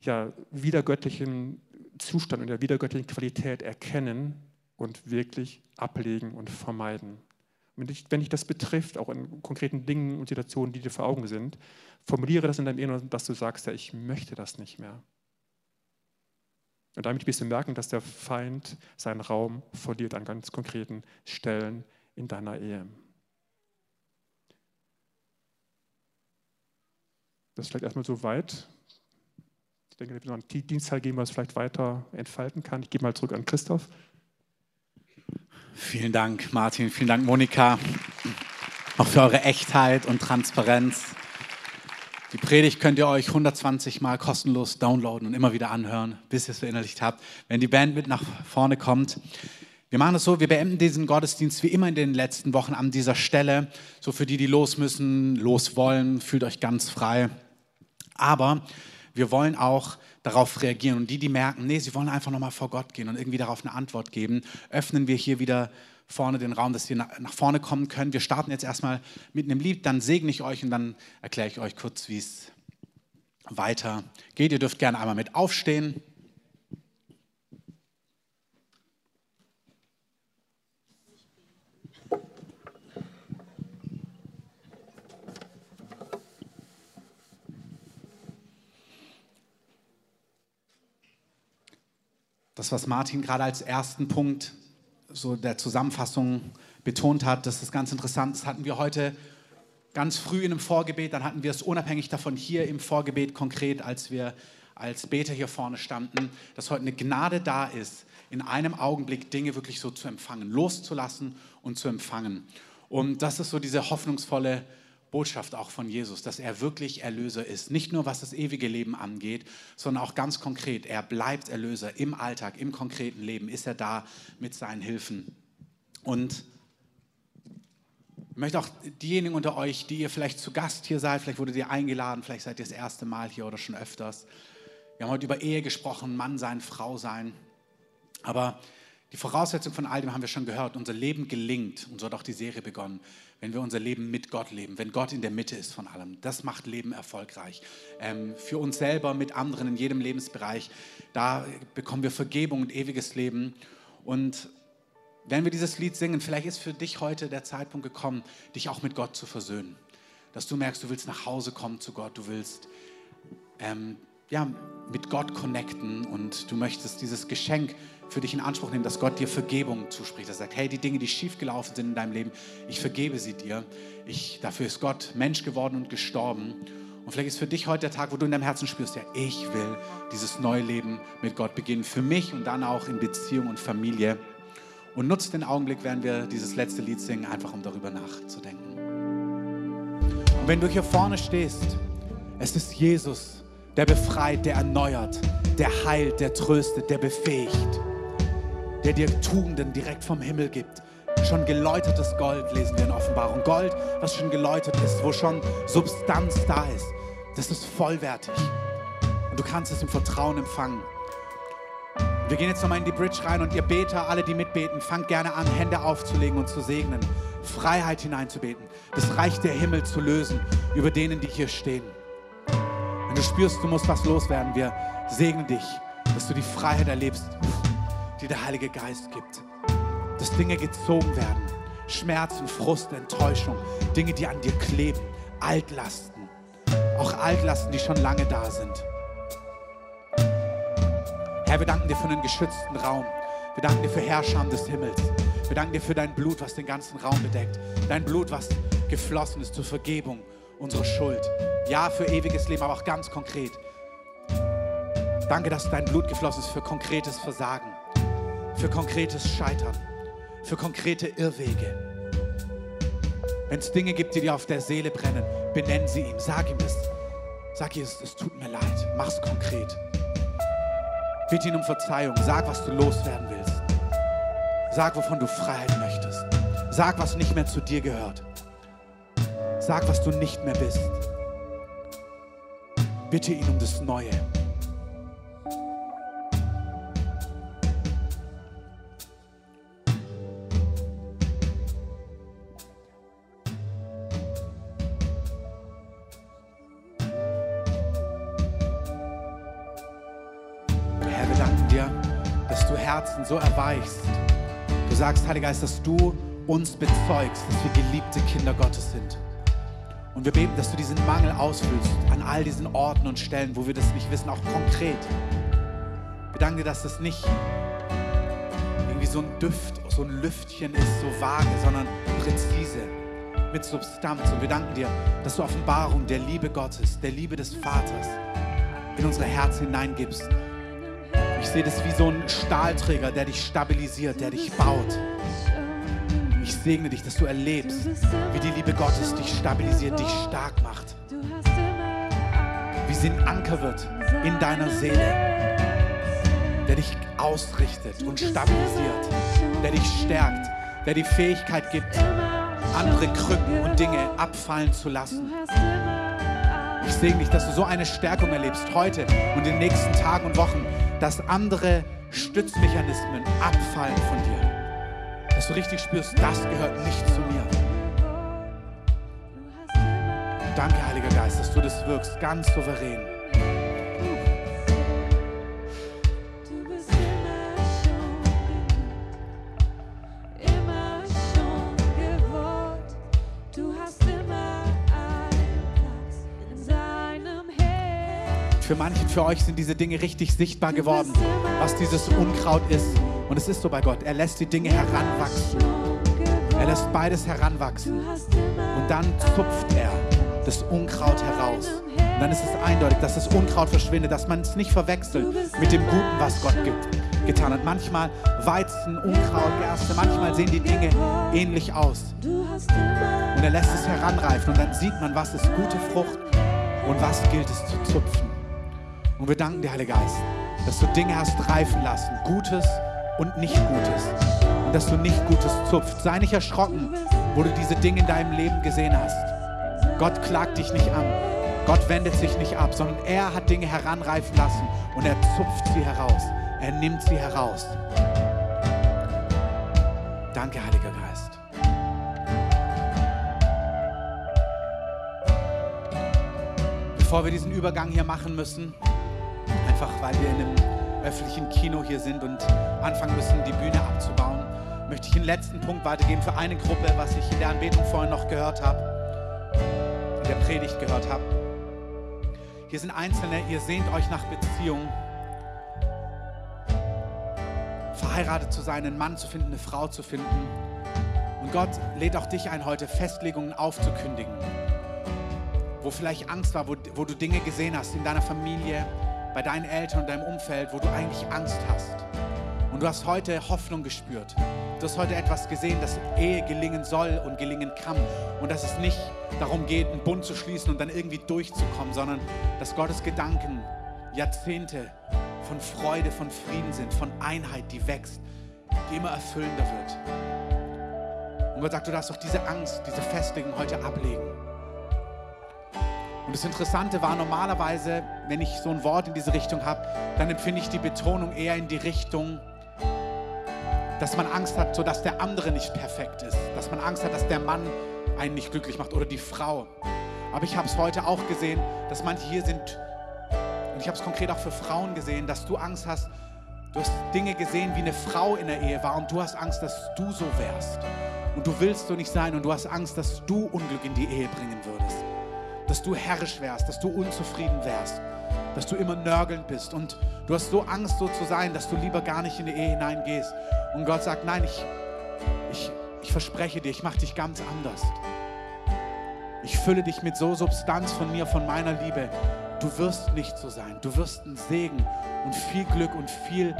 ja, wiedergöttlichen Zustand und der wiedergöttlichen Qualität erkennen und wirklich ablegen und vermeiden. Wenn dich, wenn das betrifft, auch in konkreten Dingen und Situationen, die dir vor Augen sind, formuliere das in deinem Inneren, dass du sagst, ja, ich möchte das nicht mehr. Und damit wirst du merken, dass der Feind seinen Raum verliert an ganz konkreten Stellen in deiner Ehe. Das ist vielleicht erstmal so weit. Ich denke, wir werden einen Dienstteil geben, was vielleicht weiter entfalten kann. Ich gebe mal zurück an Christoph. Vielen Dank, Martin. Vielen Dank, Monika, auch für eure Echtheit und Transparenz. Die Predigt könnt ihr euch 120 Mal kostenlos downloaden und immer wieder anhören, bis ihr es verinnerlicht habt. Wenn die Band mit nach vorne kommt. Wir machen es so, wir beenden diesen Gottesdienst wie immer in den letzten Wochen an dieser Stelle. So für die, die los müssen, los wollen, fühlt euch ganz frei. Aber wir wollen auch darauf reagieren. Und die, die merken, nee, sie wollen einfach nochmal vor Gott gehen und irgendwie darauf eine Antwort geben, öffnen wir hier wieder vorne den Raum, dass sie nach vorne kommen können. Wir starten jetzt erstmal mit einem Lied, dann segne ich euch und dann erkläre ich euch kurz, wie es weitergeht. Ihr dürft gerne einmal mit aufstehen. Das, was Martin gerade als ersten Punkt so der Zusammenfassung betont hat, das ist ganz interessant. Das hatten wir heute ganz früh in einem Vorgebet, dann hatten wir es unabhängig davon hier im Vorgebet konkret, als wir als Beter hier vorne standen, dass heute eine Gnade da ist, in einem Augenblick Dinge wirklich so zu empfangen, loszulassen und zu empfangen. Und das ist so diese hoffnungsvolle Botschaft auch von Jesus, dass er wirklich Erlöser ist. Nicht nur was das ewige Leben angeht, sondern auch ganz konkret. Er bleibt Erlöser im Alltag, im konkreten Leben. Ist er da mit seinen Hilfen. Und ich möchte auch diejenigen unter euch, die ihr vielleicht zu Gast hier seid, vielleicht wurde ihr eingeladen, vielleicht seid ihr das erste Mal hier oder schon öfters. Wir haben heute über Ehe gesprochen, Mann sein, Frau sein. Aber die Voraussetzung von all dem haben wir schon gehört. Unser Leben gelingt, und so hat auch die Serie begonnen, wenn wir unser Leben mit Gott leben, wenn Gott in der Mitte ist von allem. Das macht Leben erfolgreich. Ähm, für uns selber, mit anderen in jedem Lebensbereich, da bekommen wir Vergebung und ewiges Leben. Und wenn wir dieses Lied singen, vielleicht ist für dich heute der Zeitpunkt gekommen, dich auch mit Gott zu versöhnen. Dass du merkst, du willst nach Hause kommen zu Gott, du willst ähm, ja, mit Gott connecten und du möchtest dieses Geschenk für dich in Anspruch nehmen, dass Gott dir Vergebung zuspricht. Er sagt, hey, die Dinge, die schiefgelaufen sind in deinem Leben, ich vergebe sie dir. Ich, dafür ist Gott Mensch geworden und gestorben. Und vielleicht ist für dich heute der Tag, wo du in deinem Herzen spürst, ja, ich will dieses neue Leben mit Gott beginnen. Für mich und dann auch in Beziehung und Familie. Und nutzt den Augenblick, während wir dieses letzte Lied singen, einfach um darüber nachzudenken. Und wenn du hier vorne stehst, es ist Jesus, der befreit, der erneuert, der heilt, der tröstet, der befähigt der dir Tugenden direkt vom Himmel gibt. Schon geläutertes Gold lesen wir in Offenbarung. Gold, was schon geläutert ist, wo schon Substanz da ist. Das ist vollwertig. Und du kannst es im Vertrauen empfangen. Wir gehen jetzt nochmal in die Bridge rein und ihr Beter, alle, die mitbeten, fangt gerne an, Hände aufzulegen und zu segnen. Freiheit hineinzubeten. Das Reich der Himmel zu lösen über denen, die hier stehen. Wenn du spürst, du musst was loswerden, wir segnen dich, dass du die Freiheit erlebst die der Heilige Geist gibt. Dass Dinge gezogen werden. Schmerzen, Frust, Enttäuschung. Dinge, die an dir kleben. Altlasten. Auch Altlasten, die schon lange da sind. Herr, wir danken dir für einen geschützten Raum. Wir danken dir für Herrscher des Himmels. Wir danken dir für dein Blut, was den ganzen Raum bedeckt. Dein Blut, was geflossen ist zur Vergebung unserer Schuld. Ja, für ewiges Leben, aber auch ganz konkret. Danke, dass dein Blut geflossen ist für konkretes Versagen für konkretes Scheitern, für konkrete Irrwege. Wenn es Dinge gibt, die dir auf der Seele brennen, benenn sie ihm, sag ihm es. Sag ihm, es tut mir leid, mach's konkret. Bitte ihn um Verzeihung, sag, was du loswerden willst. Sag, wovon du Freiheit möchtest. Sag, was nicht mehr zu dir gehört. Sag, was du nicht mehr bist. Bitte ihn um das Neue. Herzen so erweichst. Du sagst, Heiliger Geist, dass du uns bezeugst, dass wir geliebte Kinder Gottes sind. Und wir beten, dass du diesen Mangel ausfüllst an all diesen Orten und Stellen, wo wir das nicht wissen, auch konkret. Wir danken dir, dass das nicht irgendwie so ein Düft, so ein Lüftchen ist, so vage, sondern präzise, mit Substanz. Und wir danken dir, dass du Offenbarung der Liebe Gottes, der Liebe des Vaters in unsere Herzen hineingibst ich sehe das wie so ein Stahlträger, der dich stabilisiert, der dich baut. Ich segne dich, dass du erlebst, wie die Liebe Gottes dich stabilisiert, dich stark macht. sie ein Anker wird in deiner Seele, der dich ausrichtet und stabilisiert, der dich stärkt, der die Fähigkeit gibt, andere Krücken und Dinge abfallen zu lassen. Ich segne dich, dass du so eine Stärkung erlebst heute und in den nächsten Tagen und Wochen, dass andere Stützmechanismen abfallen von dir. Dass du richtig spürst, das gehört nicht zu mir. Danke, Heiliger Geist, dass du das wirkst, ganz souverän. Für manchen, für euch sind diese Dinge richtig sichtbar geworden, was dieses Unkraut ist. Und es ist so bei Gott. Er lässt die Dinge heranwachsen. Er lässt beides heranwachsen. Und dann zupft er das Unkraut heraus. Und dann ist es eindeutig, dass das Unkraut verschwindet, dass man es nicht verwechselt mit dem Guten, was Gott gibt, getan hat. Manchmal Weizen, Unkraut, Gerste, manchmal sehen die Dinge ähnlich aus. Und er lässt es heranreifen und dann sieht man, was ist gute Frucht und was gilt es zu zupfen. Und wir danken dir, Heiliger Geist, dass du Dinge hast reifen lassen, Gutes und nicht Gutes. Und dass du nicht Gutes zupft. Sei nicht erschrocken, wo du diese Dinge in deinem Leben gesehen hast. Gott klagt dich nicht an. Gott wendet sich nicht ab, sondern er hat Dinge heranreifen lassen und er zupft sie heraus. Er nimmt sie heraus. Danke, Heiliger Geist. Bevor wir diesen Übergang hier machen müssen, einfach weil wir in einem öffentlichen Kino hier sind und anfangen müssen, die Bühne abzubauen, möchte ich den letzten Punkt weitergeben für eine Gruppe, was ich in der Anbetung vorhin noch gehört habe, in der Predigt gehört habe. Hier sind Einzelne, ihr sehnt euch nach Beziehung, verheiratet zu sein, einen Mann zu finden, eine Frau zu finden. Und Gott lädt auch dich ein, heute Festlegungen aufzukündigen wo vielleicht Angst war, wo, wo du Dinge gesehen hast in deiner Familie, bei deinen Eltern und deinem Umfeld, wo du eigentlich Angst hast. Und du hast heute Hoffnung gespürt. Du hast heute etwas gesehen, dass Ehe gelingen soll und gelingen kann. Und dass es nicht darum geht, einen Bund zu schließen und dann irgendwie durchzukommen, sondern dass Gottes Gedanken Jahrzehnte von Freude, von Frieden sind, von Einheit, die wächst, die immer erfüllender wird. Und Gott sagt, du darfst doch diese Angst, diese Festlegung heute ablegen. Und das Interessante war normalerweise, wenn ich so ein Wort in diese Richtung habe, dann empfinde ich die Betonung eher in die Richtung, dass man Angst hat, so dass der andere nicht perfekt ist, dass man Angst hat, dass der Mann einen nicht glücklich macht oder die Frau. Aber ich habe es heute auch gesehen, dass manche hier sind, und ich habe es konkret auch für Frauen gesehen, dass du Angst hast, du hast Dinge gesehen, wie eine Frau in der Ehe war und du hast Angst, dass du so wärst. Und du willst so nicht sein und du hast Angst, dass du Unglück in die Ehe bringen würdest dass du herrisch wärst, dass du unzufrieden wärst, dass du immer nörgelnd bist und du hast so Angst, so zu sein, dass du lieber gar nicht in die Ehe hineingehst. Und Gott sagt, nein, ich, ich, ich verspreche dir, ich mache dich ganz anders. Ich fülle dich mit so Substanz von mir, von meiner Liebe. Du wirst nicht so sein. Du wirst ein Segen und viel Glück und viel,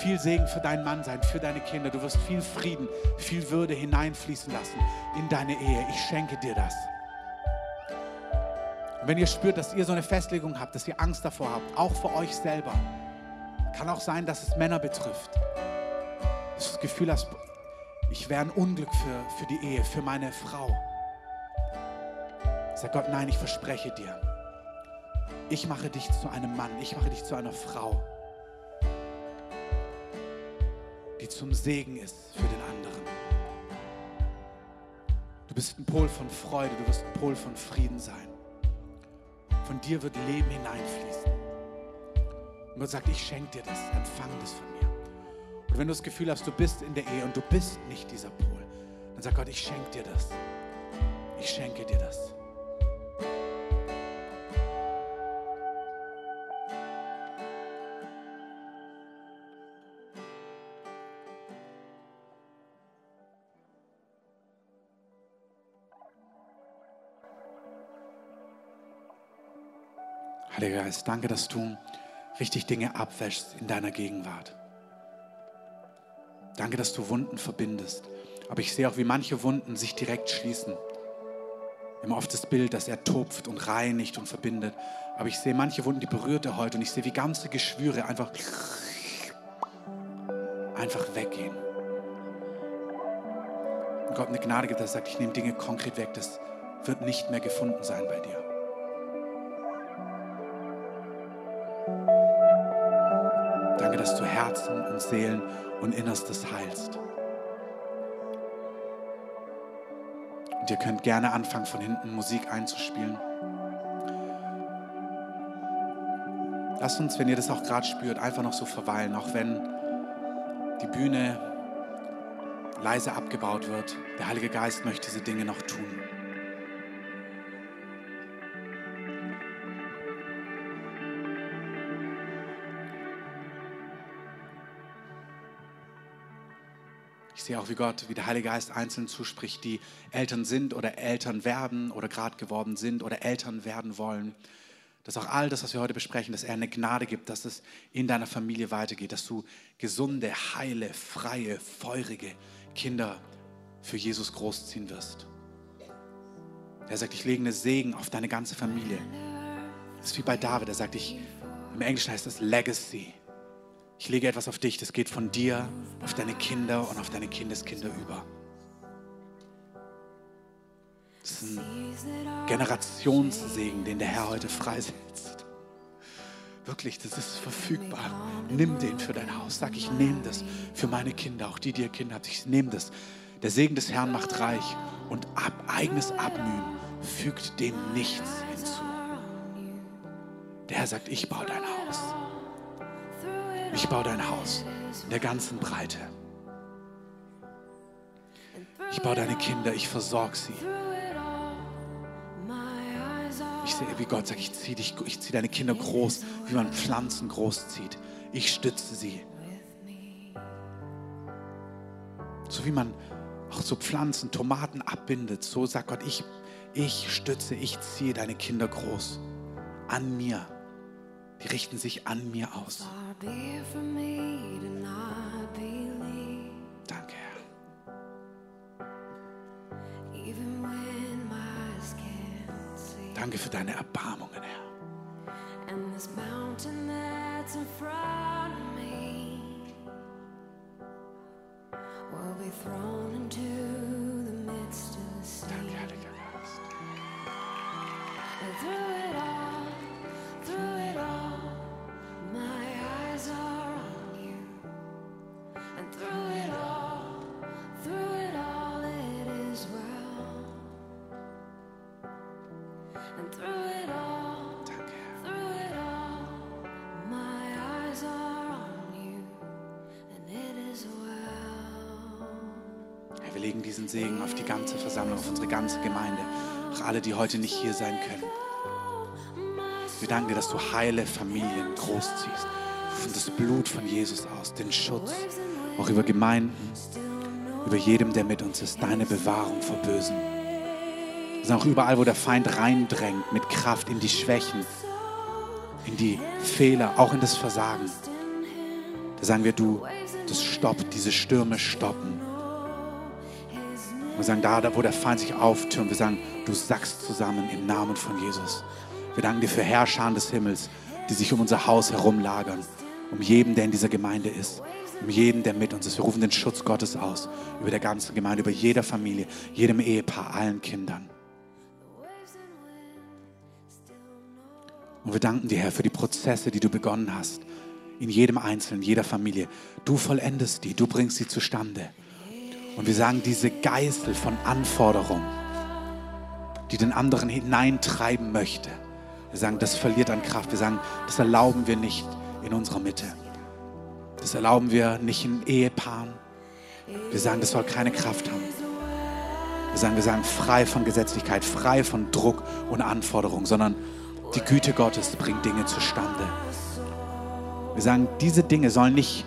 viel Segen für deinen Mann sein, für deine Kinder. Du wirst viel Frieden, viel Würde hineinfließen lassen in deine Ehe. Ich schenke dir das. Und wenn ihr spürt, dass ihr so eine Festlegung habt, dass ihr Angst davor habt, auch für euch selber, kann auch sein, dass es Männer betrifft. Dass du das Gefühl hast, ich wäre ein Unglück für, für die Ehe, für meine Frau. Sag Gott, nein, ich verspreche dir. Ich mache dich zu einem Mann, ich mache dich zu einer Frau, die zum Segen ist für den anderen. Du bist ein Pol von Freude, du wirst ein Pol von Frieden sein. Von dir wird Leben hineinfließen. Und Gott sagt, ich schenke dir das, empfang das von mir. Und wenn du das Gefühl hast, du bist in der Ehe und du bist nicht dieser Pol, dann sagt Gott, ich schenke dir das. Ich schenke dir das. Geist, danke, dass du richtig Dinge abwäschst in deiner Gegenwart. Danke, dass du Wunden verbindest. Aber ich sehe auch, wie manche Wunden sich direkt schließen. Immer oft das Bild, dass er tupft und reinigt und verbindet. Aber ich sehe manche Wunden, die berührt er heute und ich sehe, wie ganze Geschwüre einfach, einfach weggehen. Und Gott eine Gnade gibt, dass er sagt, ich nehme Dinge konkret weg, das wird nicht mehr gefunden sein bei dir. Herzen und Seelen und Innerstes heilst. Und ihr könnt gerne anfangen, von hinten Musik einzuspielen. Lasst uns, wenn ihr das auch gerade spürt, einfach noch so verweilen, auch wenn die Bühne leise abgebaut wird. Der Heilige Geist möchte diese Dinge noch tun. Sehe auch, wie Gott, wie der Heilige Geist einzeln zuspricht, die Eltern sind oder Eltern werden oder gerade geworden sind oder Eltern werden wollen. Dass auch all das, was wir heute besprechen, dass er eine Gnade gibt, dass es in deiner Familie weitergeht, dass du gesunde, heile, freie, feurige Kinder für Jesus großziehen wirst. Er sagt, ich lege eine Segen auf deine ganze Familie. Das ist wie bei David, er sagt, ich, im Englischen heißt das Legacy. Ich lege etwas auf dich, das geht von dir auf deine Kinder und auf deine Kindeskinder über. Das ist ein Generationssegen, den der Herr heute freisetzt. Wirklich, das ist verfügbar. Nimm den für dein Haus. Sag, ich nehme das für meine Kinder, auch die, die ihr Kinder habt. Ich nehme das. Der Segen des Herrn macht reich und ab, eigenes Abmühen fügt dem nichts hinzu. Der Herr sagt, ich baue dein Haus. Ich baue dein Haus in der ganzen Breite. Ich baue deine Kinder, ich versorge sie. Ich sehe, wie Gott sagt, ich ziehe dich, ich deine Kinder groß, wie man Pflanzen großzieht. Ich stütze sie. So wie man auch so Pflanzen, Tomaten abbindet, so sagt Gott, ich, ich stütze, ich ziehe deine Kinder groß. An mir. Die richten sich an mir aus. Be from me to not believe, Danke, Herr. even when my eyes can't see. Danke für deine Erbarmungen, Herr. And this mountain that's in front of me will be thrown into the midst of the sea. Danke, Heiliger Geist. Through it all, wir legen diesen Segen auf die ganze Versammlung, auf unsere ganze Gemeinde. Auch alle, die heute nicht hier sein können. Wir danken dir, dass du heile Familien großziehst. Von das Blut von Jesus aus, den Schutz, auch über Gemeinden, über jedem, der mit uns ist, deine Bewahrung vor Bösen. Wir sind auch überall, wo der Feind reindrängt, mit Kraft in die Schwächen, in die Fehler, auch in das Versagen. Da sagen wir, du, das stoppt, diese Stürme stoppen. Wir sagen, da, da wo der Feind sich auftürmt, wir sagen, du sackst zusammen im Namen von Jesus. Wir danken dir für Herrscher des Himmels, die sich um unser Haus herumlagern, um jeden, der in dieser Gemeinde ist, um jeden, der mit uns ist. Wir rufen den Schutz Gottes aus über der ganzen Gemeinde, über jeder Familie, jedem Ehepaar, allen Kindern. Und wir danken dir, Herr, für die Prozesse, die du begonnen hast, in jedem Einzelnen, jeder Familie. Du vollendest die, du bringst sie zustande. Und wir sagen, diese Geißel von Anforderung, die den anderen hineintreiben möchte, wir sagen, das verliert an Kraft. Wir sagen, das erlauben wir nicht in unserer Mitte. Das erlauben wir nicht in Ehepaaren. Wir sagen, das soll keine Kraft haben. Wir sagen, wir sagen, frei von Gesetzlichkeit, frei von Druck und Anforderung, sondern die Güte Gottes bringt Dinge zustande. Wir sagen, diese Dinge sollen nicht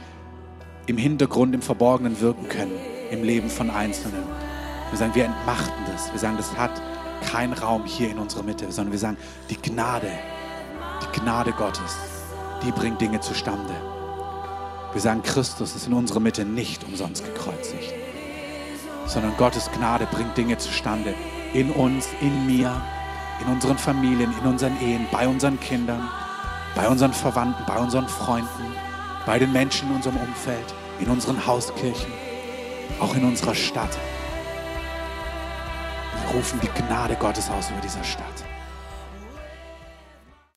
im Hintergrund, im Verborgenen wirken können, im Leben von Einzelnen. Wir sagen, wir entmachten das. Wir sagen, das hat keinen Raum hier in unserer Mitte, sondern wir sagen, die Gnade, die Gnade Gottes, die bringt Dinge zustande. Wir sagen, Christus ist in unserer Mitte nicht umsonst gekreuzigt, sondern Gottes Gnade bringt Dinge zustande, in uns, in mir, in unseren Familien, in unseren Ehen, bei unseren Kindern, bei unseren Verwandten, bei unseren Freunden, bei den Menschen in unserem Umfeld, in unseren Hauskirchen, auch in unserer Stadt. Rufen die Gnade Gottes aus über dieser Stadt.